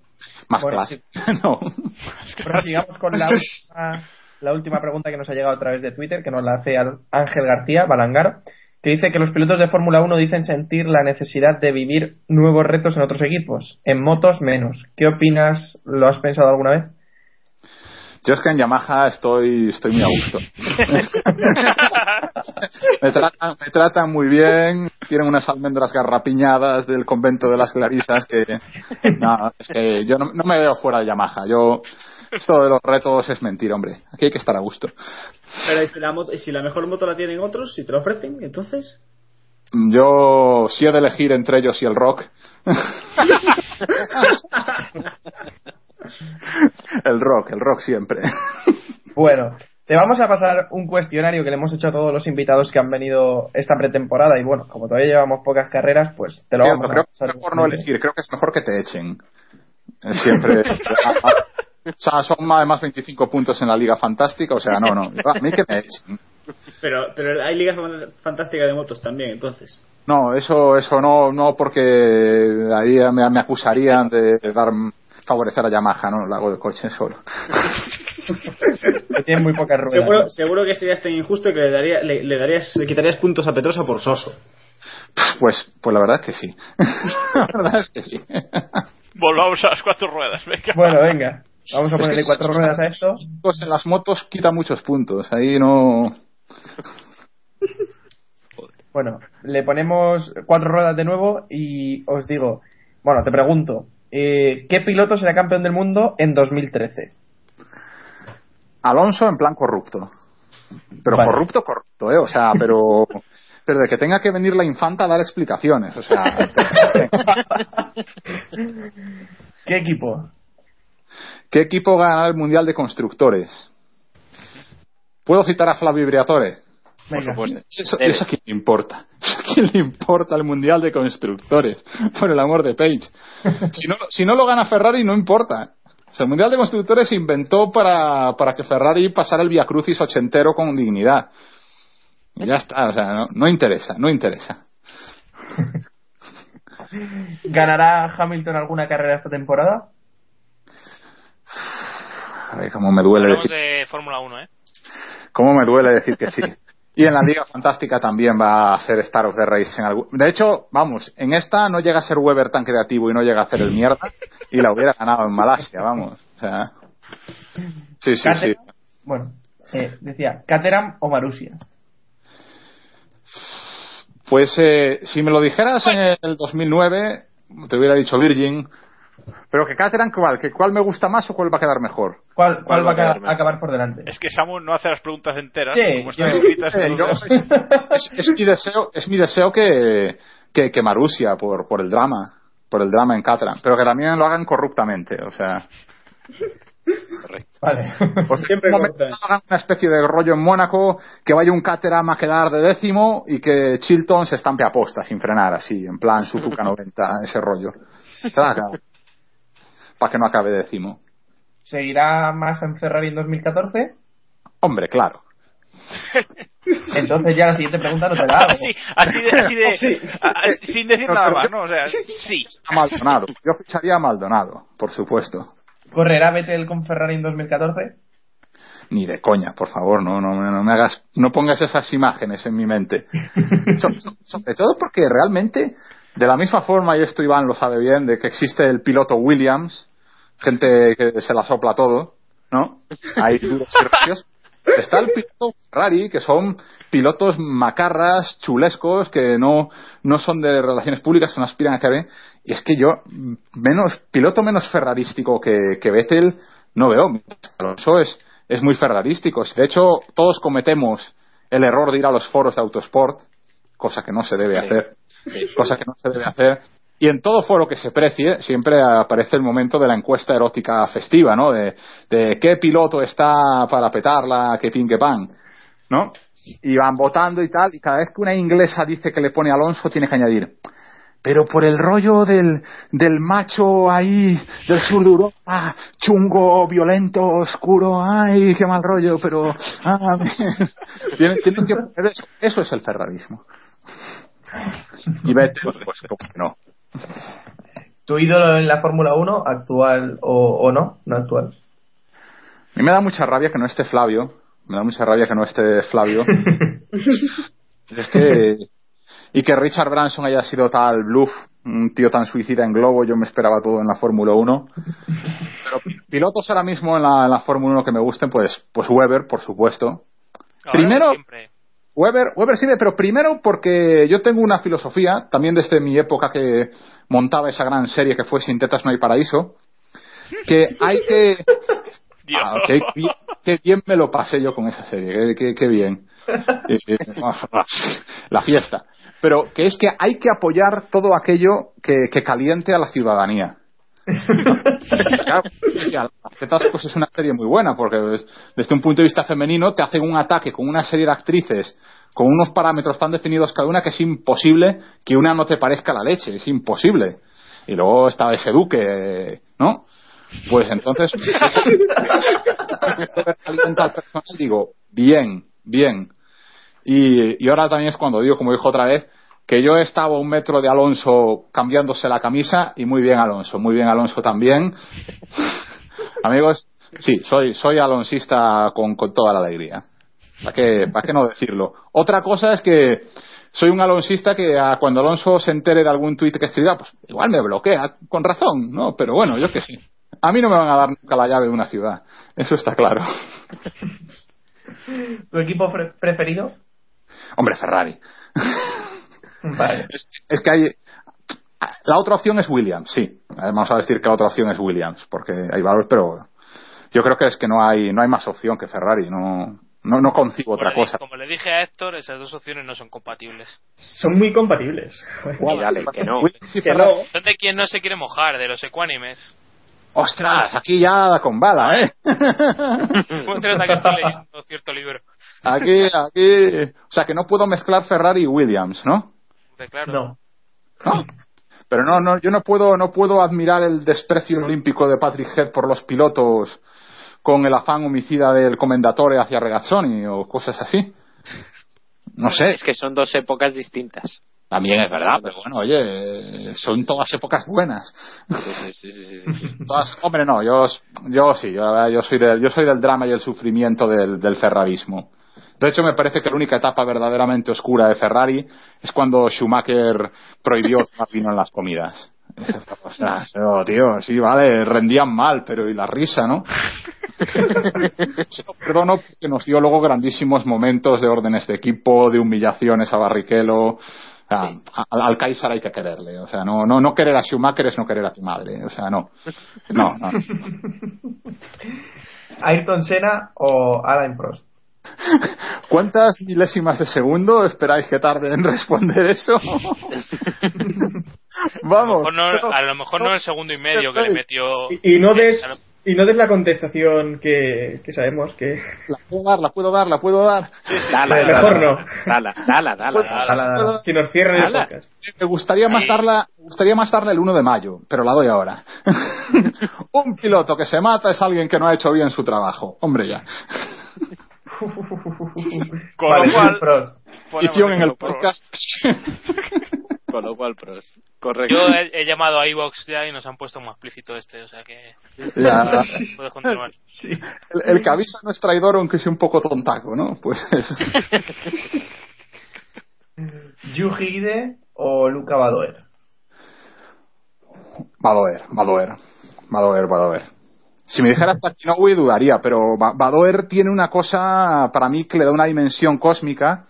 más Bueno, no. Prosigamos con la última, la última pregunta que nos ha llegado a través de Twitter, que nos la hace Ángel García Balangar, que dice que los pilotos de Fórmula 1 dicen sentir la necesidad de vivir nuevos retos en otros equipos, en motos menos. ¿Qué opinas? ¿Lo has pensado alguna vez? Yo es que en Yamaha estoy, estoy muy a gusto. me, tratan, me tratan muy bien, tienen unas almendras garrapiñadas del convento de las Clarisas que... No, es que yo no, no me veo fuera de Yamaha. Yo... Esto de los retos es mentira, hombre. Aquí hay que estar a gusto. Pero ¿y si, la moto, y si la mejor moto la tienen otros, si te la ofrecen, entonces. Yo, si he de elegir entre ellos y el rock. el rock, el rock siempre. Bueno, te vamos a pasar un cuestionario que le hemos hecho a todos los invitados que han venido esta pretemporada y bueno, como todavía llevamos pocas carreras, pues te lo Cierto, vamos a creo que pasar. es mejor no elegir, creo que es mejor que te echen. Eh, Siempre. o sea, son además 25 puntos en la Liga Fantástica, o sea, no, no. A mí que me echen. Pero, pero hay ligas fan- fantásticas de motos también, entonces. No, eso, eso no, no, porque ahí me, me acusarían de dar favorecer a Yamaha, no, lo hago de coche solo. Que tienen muy pocas ruedas. Seguro, seguro que serías tan injusto que le, daría, le, le darías, le quitarías puntos a Petrosa por soso. Pues, pues la verdad es que sí. la verdad es que sí. volvamos a las cuatro ruedas venga Bueno, venga. Vamos a Es ponerle cuatro ruedas a esto. Pues en las motos quita muchos puntos, ahí no. Bueno, le ponemos cuatro ruedas de nuevo y os digo, bueno, te pregunto, eh, ¿qué piloto será campeón del mundo en 2013? Alonso en plan corrupto. Pero Vale. corrupto, corrupto, ¿eh? O sea, pero. Pero de que tenga que venir la infanta a dar explicaciones, o sea. ¿Qué equipo? ¿Qué equipo gana el Mundial de Constructores? ¿Puedo citar a Flavio Briatore? Venga. supuesto. Eso, eso a quién le importa. Eso a quién le importa el Mundial de Constructores. Por el amor de Page. Si no, si no lo gana Ferrari, no importa. O sea, el Mundial de Constructores se inventó para, para que Ferrari pasara el Via Crucis ochentero con dignidad. Y ya está, o sea, no, no interesa, no interesa. ¿Ganará Hamilton alguna carrera esta temporada? A ver, cómo me duele hablamos decir, de Fórmula 1 eh cómo me duele decir que sí. Y en la Liga Fantástica también va a ser Star of the Race en algún... De hecho, vamos, en esta no llega a ser Weber tan creativo y no llega a hacer el mierda y la hubiera ganado en Malasia, vamos. O sea... Sí, sí, sí. Bueno, eh, decía, ¿Caterham o Marusia? Pues eh, si me lo dijeras en el 2009, te hubiera dicho Virgin. Pero que Caterham, ¿cuál? ¿Que ¿Cuál me gusta más o cuál va a quedar mejor? ¿Cuál, cuál va a va a ca- quedar acabar por delante? Es que Samu no hace las preguntas enteras. Sí, como están yo- escritas en yo- los- es, es mi deseo, es mi deseo que, que, que Marusia por, por el drama, por el drama en Caterham, pero que también lo hagan corruptamente, o sea, Vale. pues Siempre hagan una especie de rollo en Mónaco, que vaya un Caterham a quedar de décimo y que Chilton se estampe a posta sin frenar así, en plan Suzuka 90, ese rollo. Claro, claro. Para que no acabe décimo. ¿Seguirá más en Ferrari en 2014? Hombre, claro. Entonces ya la siguiente pregunta no te la hago. Así, así de, así de a- a- sin decir nada más, ¿no? O sea, sí. A Maldonado. Yo ficharía a Maldonado, por supuesto. ¿Correrá Vettel con Ferrari en 2014? Ni de coña, por favor, no, no, no me hagas, no pongas esas imágenes en mi mente. So- so- sobre todo porque realmente, de la misma forma, y esto Iván lo sabe bien, de que existe el piloto Williams, gente que se la sopla todo, ¿no? Hay duros y. Está el piloto Ferrari, que son pilotos macarras, chulescos, que no, no son de relaciones públicas, que no aspiran a que ve. Y es que yo, menos, piloto menos ferrarístico que, que Vettel, no veo. Alonso es, es muy ferrarístico. De hecho, todos cometemos el error de ir a los foros de Autosport, cosa que no se debe Sí. hacer. Cosa que no se debe hacer. Y en todo foro que se precie siempre aparece el momento de la encuesta erótica festiva, ¿no? De, qué piloto está para petarla, qué pin, qué pan, ¿no? Y van votando y tal, y cada vez que una inglesa dice que le pone Alonso, tiene que añadir, pero por el rollo del, del macho ahí del sur de Europa, chungo, violento, oscuro, ay, qué mal rollo, pero... Ah, tienen, tienen que eso. Eso es el ferrarismo. Y vete, pues como que no. ¿Tu ídolo en la Fórmula 1, actual o, o no? No actual. A mí me da mucha rabia que no esté Flavio. Me da mucha rabia que no esté Flavio. es que. Y que Richard Branson haya sido tal bluff, un tío tan suicida en globo, yo me esperaba todo en la Fórmula 1. Pero pilotos ahora mismo en la, en la Fórmula 1 que me gusten, pues, pues Weber, por supuesto. Ahora Primero, siempre. Weber, Weber sirve, pero primero porque yo tengo una filosofía, también desde mi época que montaba esa gran serie que fue Sin tetas no hay paraíso, que hay que... Ah, qué, bien, qué bien me lo pasé yo con esa serie, qué bien. Eh, eh, La fiesta. Pero que es que hay que apoyar todo aquello que, que caliente a la ciudadanía. tetas, pues es una serie muy buena porque des- desde un punto de vista femenino te hacen un ataque con una serie de actrices con unos parámetros tan definidos cada una que es imposible que una no te parezca la leche, es imposible. Y luego está ese duque, ¿no? Pues entonces digo, bien, bien. Y, y ahora también es cuando digo, como dijo otra vez, que yo estaba a un metro de Alonso cambiándose la camisa y muy bien Alonso, muy bien Alonso también. Amigos, sí, soy, soy alonsista con, con toda la alegría. ¿Para qué, ¿Para qué no decirlo? Otra cosa es que soy un alonsista que a- cuando Alonso se entere de algún tuit que escriba, pues igual me bloquea, con razón, ¿no? Pero bueno, yo que sí. A mí no me van a dar nunca la llave de una ciudad, eso está claro. ¿Tu equipo pre- preferido? Hombre, Ferrari. Vale. Es que hay. La otra opción es Williams, sí. Vamos a decir que la otra opción es Williams, porque hay valor, pero yo creo que es que no hay, no hay más opción que Ferrari. No, no, no concibo otra cosa. Como le dije a Héctor, esas dos opciones no son compatibles. Son muy compatibles. Dale, que no. Williams y Que no. Son de quien no se quiere mojar, de los ecuánimes. ¡Ostras! Aquí ya con bala, ¿eh? ¿Cómo se nota que estoy leyendo cierto libro? Aquí, aquí. O sea, que no puedo mezclar Ferrari y Williams, ¿no? Claro. No. No. Pero no, no, yo no puedo, no puedo admirar el desprecio olímpico de Patrick Head por los pilotos con el afán homicida del comendatore hacia Regazzoni o cosas así. No sé. Es que son dos épocas distintas. También es verdad, pero bueno, oye, son todas épocas buenas. Sí, sí, sí, sí, sí, sí. Todas- hombre, no, yo, yo sí, yo, yo soy del, yo soy del drama y el sufrimiento del, del ferrarismo. De hecho, me parece que la única etapa verdaderamente oscura de Ferrari es cuando Schumacher prohibió tomar vino en las comidas. Ostras, pero, tío, sí, vale, rendían mal, pero y la risa, ¿no? Perdono porque nos dio luego grandísimos momentos de órdenes de equipo, de humillaciones a Barrichello. O sea, al, al Kaiser hay que quererle. O sea, no, no, no querer a Schumacher es no querer a tu madre. O sea, no. No, no. ¿Ayrton Senna o Alain Prost? ¿Cuántas milésimas de segundo esperáis que tarde en responder eso? Vamos. A lo mejor no, a lo mejor no el segundo y medio que le metió. Y, y no des, y no des la contestación que, que sabemos que. La puedo dar, la puedo dar, la puedo dar. Dala, Mejor dala, no. Dala, dala, dala. Dala, dala. Si nos cierran el podcast. Me gustaría más darla, me gustaría más darle el 1 de mayo, pero la doy ahora. Un piloto que se mata es alguien que no ha hecho bien su trabajo. Hombre ya. Con Vale, lo cual, Edición en el pro- podcast. Con lo cual, pros. Correcto. Yo he, he llamado a iVox ya y nos han puesto más explícito este, o sea que Ya. puedes continuar. El, el que avisa no es traidor aunque sea un poco tontaco, ¿no? Pues Yuji Ide o Luca Badoer. va a doer, va Si me dijeras Takinoue dudaría, pero Ba- Badoer tiene una cosa para mí que le da una dimensión cósmica,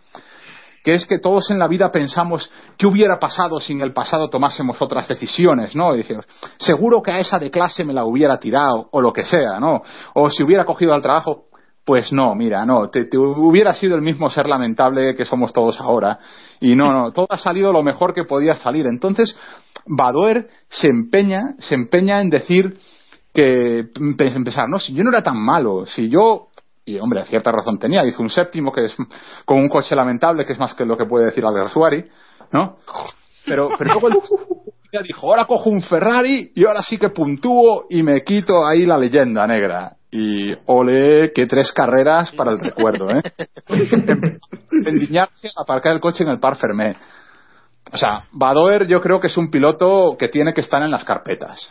que es que todos en la vida pensamos qué hubiera pasado si en el pasado tomásemos otras decisiones, ¿no? Y dijimos, seguro que a esa de clase me la hubiera tirado, o lo que sea, ¿no? O si hubiera cogido al trabajo, pues no, mira, no, te, te hubiera sido el mismo ser lamentable que somos todos ahora. Y no, no, todo ha salido lo mejor que podía salir. Entonces, Badoer se empeña, se empeña en decir que, empe- empezar, no, si yo no era tan malo, si yo, y hombre, cierta razón tenía, hizo un séptimo que es con un coche lamentable, que es más que lo que puede decir Alguersuari, ¿no? Pero, pero luego el- dijo, ahora cojo un Ferrari y ahora sí que puntúo y me quito ahí la leyenda negra. Y ole, que tres carreras para el recuerdo, ¿eh? Endiñarse, aparcar el coche en el Par Fermé. O sea, Badoer yo creo que es un piloto que tiene que estar en las carpetas.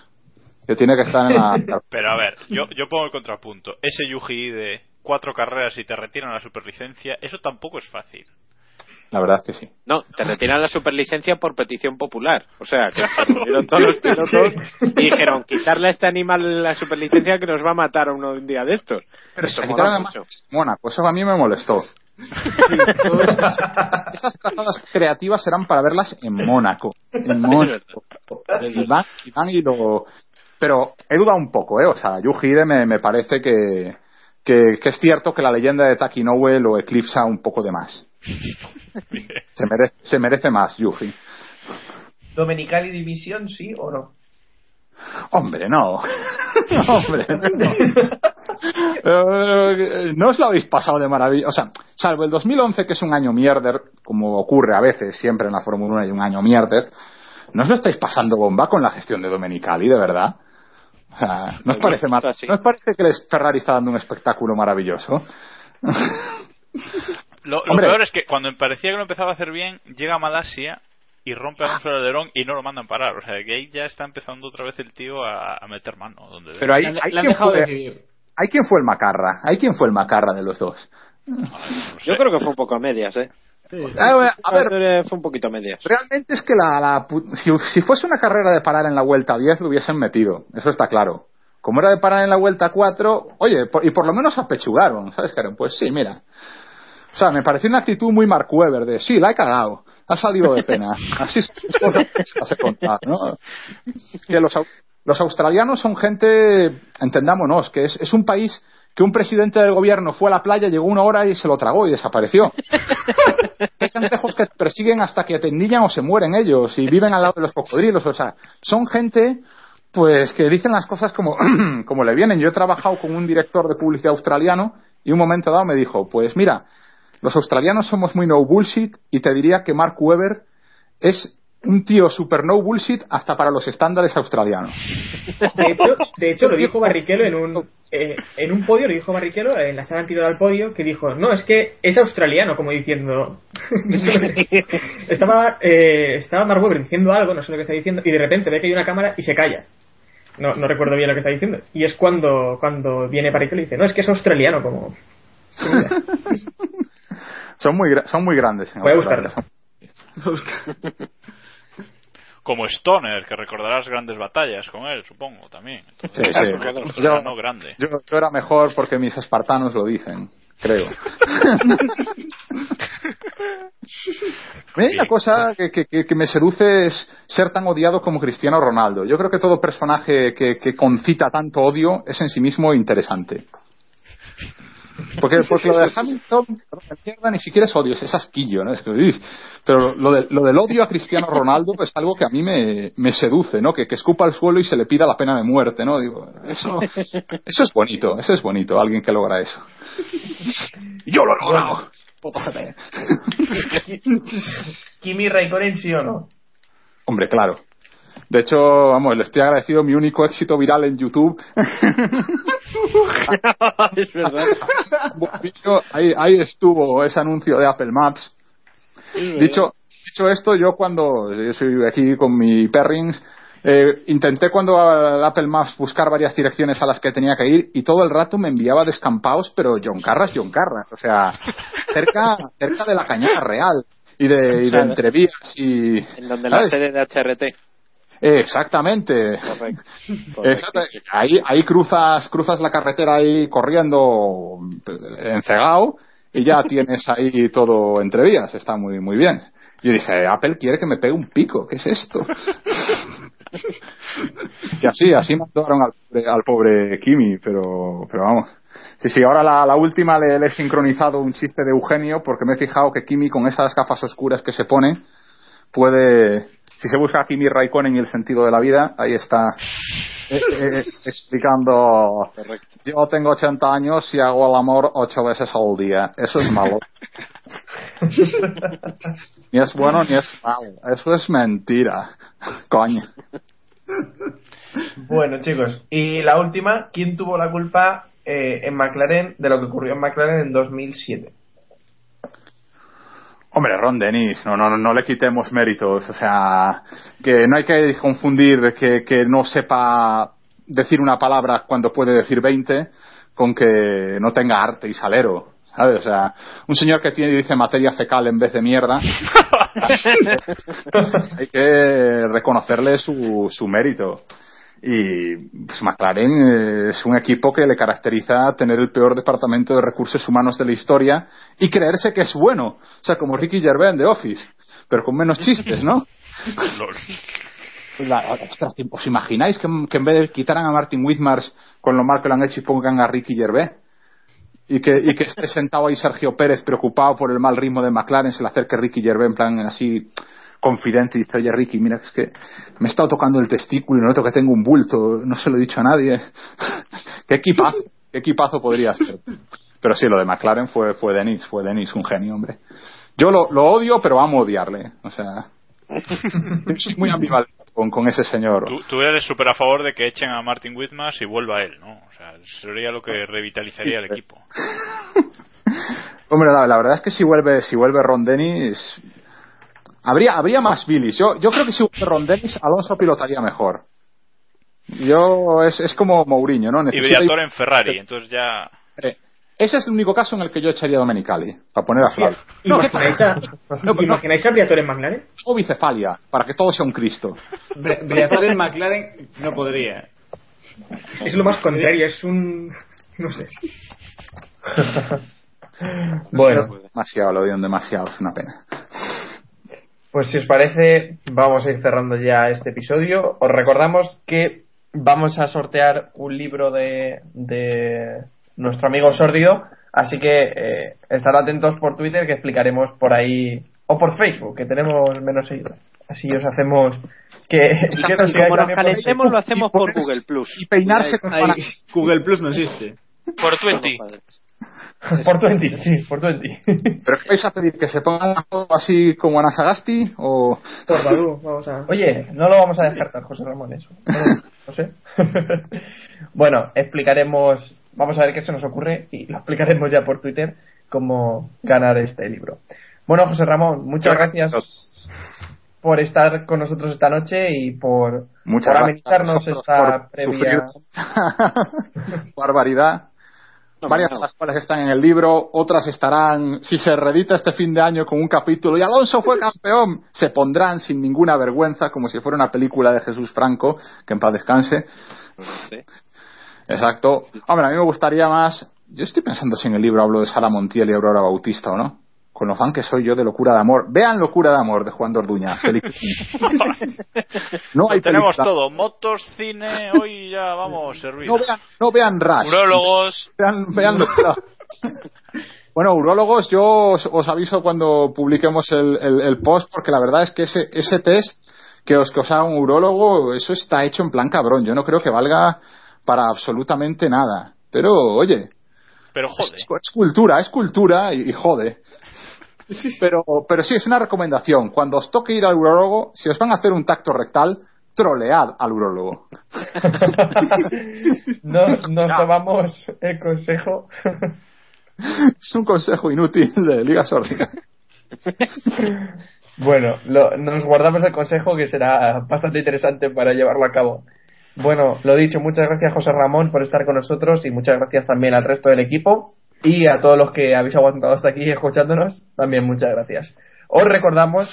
Que tiene que estar en la... Pero a ver, yo, yo pongo el contrapunto. Ese Yuji de cuatro carreras y te retiran la superlicencia, eso tampoco es fácil. La verdad es que sí. No, te retiran la superlicencia por petición popular. O sea, que se todos los pilotos y dijeron, quitarle a este animal la superlicencia que nos va a matar uno un día de estos. Pero Eso se quitaron además. Mónaco, eso a mí me molestó. Esas trazadas creativas eran para verlas en Mónaco. En Mónaco. Y van, y van y lo... Pero he dudado un poco, ¿eh? O sea, Yuji Ide me, me parece que, que, que es cierto que la leyenda de Taki Inoue lo eclipsa un poco de más. Se merece, se merece más, Yuji. Domenicali División, sí o no. Hombre, no. Hombre, no. Eh, no os lo habéis pasado de maravilla. O sea, salvo el 2011, que es un año mierder, como ocurre a veces, siempre en la Fórmula 1 hay un año mierder, ¿no os lo estáis pasando bomba con la gestión de Domenicali, de verdad? ¿No os parece, mar- ¿no os parece que el Ferrari está dando un espectáculo maravilloso? Lo, peor es que cuando parecía que lo empezaba a hacer bien, llega a Malasia y rompe Alonso el alerón y no lo mandan parar. O sea, que ahí ya está empezando otra vez el tío a, a meter mano. Donde Pero ahí, debe. hay, quien fue, hay quien fue el macarra. Hay quien fue el macarra de los dos. Yo creo que fue un poco a medias, ¿eh? A ver, a ver, fue un poquito medias. Realmente es que la, la pu- si, si fuese una carrera de parar en la vuelta 10 lo hubiesen metido, eso está claro. Como era de parar en la vuelta 4, oye, por- y por lo menos apechugaron, ¿sabes? Dijeron, pues sí, mira. O sea, me pareció una actitud muy Mark Webber de, sí, la he cagado, ha salido de pena. Así es como se hace contar, ¿no? Que los, los australianos son gente, entendámonos, que es, es un país que un presidente del gobierno fue a la playa, llegó una hora y se lo tragó y desapareció. Hay cangrejos que persiguen hasta que te endillan o se mueren ellos y viven al lado de los cocodrilos. O sea, son gente pues que dicen las cosas como, como le vienen. Yo he trabajado con un director de publicidad australiano y un momento dado me dijo, pues mira, los australianos somos muy no bullshit y te diría que Mark Webber es un tío super no bullshit hasta para los estándares australianos. De hecho, de hecho lo dijo Barrichello en un, eh, en un podio, lo dijo Barrichello en la sala anterior al podio, que dijo, no, es que es australiano, como diciendo... estaba, eh, estaba Mark Webber diciendo algo, no sé lo que está diciendo, y de repente ve que hay una cámara y se calla. No, no recuerdo bien lo que está diciendo. Y es cuando, cuando viene Barrichello y dice, no, es que es australiano, como... Son muy, son muy grandes. en Voy a Australia. Como Stoner, que recordarás grandes batallas con él, supongo, también. Sí, Entonces, sí. Yo- australiano grande. Yo, yo era mejor porque mis espartanos lo dicen, creo. Hay una cosa que, que- que- que me seduce es ser tan odiado como Cristiano Ronaldo. Yo creo que todo personaje que, que concita tanto odio es en sí mismo interesante. Porque, porque lo de Hamilton, mierda, ni siquiera es odio, es asquillo, ¿no? Es que, uy, pero lo, de, lo del odio a Cristiano Ronaldo es algo que a mí me, me seduce, ¿no? Que, que escupa al suelo y se le pida la pena de muerte, ¿no? Digo, eso, eso es bonito, eso es bonito, alguien que logra eso. Yo lo he logrado. Puto. Kimi Raikkonen sí o no. Hombre, claro. De hecho, vamos, le estoy agradecido mi único éxito viral en YouTube. es verdad. ahí, ahí estuvo ese anuncio de Apple Maps. Dicho, dicho esto, yo cuando yo soy aquí con mi Perrings, eh, intenté cuando al Apple Maps buscar varias direcciones a las que tenía que ir y todo el rato me enviaba descampados, pero John Carras, John Carras, o sea, cerca, cerca de la cañada real y de, y de entrevías y... En donde la sede de HRT. Eh, Exactamente. Correcto. Ahí, ahí cruzas, cruzas la carretera ahí corriendo encegado y ya tienes ahí todo entre vías. Está muy, muy bien. Y dije, Apple quiere que me pegue un pico. ¿Qué es esto? y así, así mataron al, pobre- al pobre Kimi, pero, pero vamos. Sí, sí, ahora la, la última le, le he sincronizado un chiste de Eugenio porque me he fijado que Kimi con esas gafas oscuras que se pone puede, si se busca Kimi Raikkonen y el sentido de la vida, ahí está eh, eh, explicando yo tengo 80 años y hago el amor ocho veces al día. Eso es malo. ni es bueno ni es malo. Eso es mentira. Coño. Bueno, chicos, y la última, ¿quién tuvo la culpa eh, en McLaren de lo que ocurrió en McLaren en 2007? Hombre, Ron Dennis, no, no, no le quitemos méritos. O sea, que no hay que confundir que, que no sepa decir una palabra cuando puede decir 20 con que no tenga arte y salero. ¿Sabes? O sea, un señor que tiene dice materia fecal en vez de mierda, hay que reconocerle su, su mérito. Y pues McLaren eh, es un equipo que le caracteriza tener el peor departamento de recursos humanos de la historia y creerse que es bueno. O sea, como Ricky Gervais en The Office, pero con menos chistes, ¿no? La- ostras, ¿Os imagináis que, en vez de quitaran a Martin Whitmars con lo mal que lo han hecho y pongan a Ricky Gervais? Y que, y que esté sentado ahí Sergio Pérez preocupado por el mal ritmo de McLaren, se le acerque Ricky Gervais en plan así confidente y dice, oye Ricky, mira, es que me he estado tocando el testículo y noto que tengo un bulto, no se lo he dicho a nadie. qué equipazo, qué equipazo podría ser. Pero sí, lo de McLaren fue, fue Denis, fue Denis, un genio, hombre. Yo lo, lo odio, pero amo odiarle. O sea, soy muy ambivalente con, con ese señor. Tú, tú eres súper a favor de que echen a Martin Whitmas y vuelva él, ¿no? O sea, sería lo que revitalizaría el equipo. Hombre, la, la verdad es que si vuelve, si vuelve Ron Dennis, habría, habría más bilis. Yo, yo creo que si vuelve Ron Dennis, Alonso pilotaría mejor. Yo, es, es como Mourinho, ¿no? Y Necesita- Briatore en Ferrari, entonces ya... Eh, ese es el único caso en el que yo echaría a Domenicali, para poner a Flavio. No, ¿qué ¿Imagináis pasa? a, No, no. ¿imagináis a Briatore en McLaren? O bicefalia, para que todo sea un Cristo. Briatore en McLaren no podría. Es lo más contrario, es un... no sé. Bueno, Demasiado, lo odian demasiado, es una pena. Pues si os parece, vamos a ir cerrando ya este episodio. Os recordamos que vamos a sortear un libro de, de nuestro amigo Sordido, así que eh, estar atentos por Twitter que explicaremos por ahí, o por Facebook, que tenemos menos seguidores. Así os hacemos que, que nos Y sigáis como nos también por calentemos, lo hacemos por Google Plus. Y peinarse con Ahí, Google Plus no existe. Por 20. Por 20, sí, por 20. ¿Pero qué vais a pedir? ¿Que se pongan así como Anasagasti? ¿O.? Por Badu, vamos a... Oye, no lo vamos a descartar, José Ramón, eso. No, no sé. bueno, explicaremos, vamos a ver qué se nos ocurre y lo explicaremos ya por Twitter cómo ganar este libro. Bueno, José Ramón, muchas gracias por estar con nosotros esta noche y por, Muchas por gracias a amenizarnos esta por previa. sufrir Varias de las cuales están en el libro, otras estarán, si se reedita este fin de año con un capítulo y Alonso fue campeón, se pondrán sin ninguna vergüenza como si fuera una película de Jesús Franco, que en paz descanse. Exacto. Hombre, a mí me gustaría más, yo estoy pensando si en el libro hablo de Sara Montiel y Aurora Bautista o no. Con lo fan que soy yo de Locura de Amor. Vean Locura de Amor de Juan de Orduña. película. no hay Tenemos película. todo, motos, cine, hoy ya vamos servidos. No vean, no vean Rush. Urólogos. Vean, vean Locura, Bueno, urólogos, yo os, aviso cuando publiquemos el, post, porque la verdad es que ese, ese test que os, que os haga un urólogo, eso está hecho en plan cabrón. Yo no creo que valga para absolutamente nada. Pero, oye. Pero jode. Es, cultura, es cultura y, jode. Pero, pero sí, es una recomendación. Cuando os toque ir al urólogo, si os van a hacer un tacto rectal, trolead al urólogo. no, nos tomamos el consejo. es un consejo inútil de Liga Sórdica. bueno, nos guardamos el consejo que será bastante interesante para llevarlo a cabo. Bueno, lo dicho, muchas gracias José Ramón por estar con nosotros y muchas gracias también al resto del equipo y a todos los que habéis aguantado hasta aquí escuchándonos, también muchas gracias. Os recordamos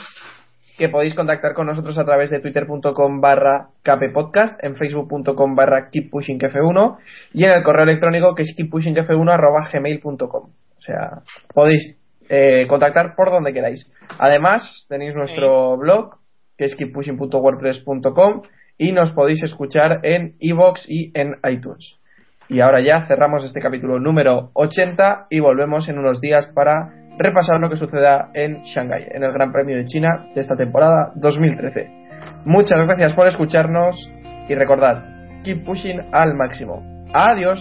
que podéis contactar con nosotros a través de twitter.com barra kppodcast, en facebook.com barra keeppushingf1 y en el correo electrónico que es keeppushingf1 arroba gmail.com. O sea, podéis eh, contactar por donde queráis. Además, tenéis nuestro blog que es keeppushing.wordpress.com y nos podéis escuchar en iVoox y en iTunes. Y ahora ya cerramos este capítulo número 80 y volvemos en unos días para repasar lo que suceda en Shanghai, en el Gran Premio de China de esta temporada 2013. Muchas gracias por escucharnos y recordad, keep pushing al máximo. Adiós.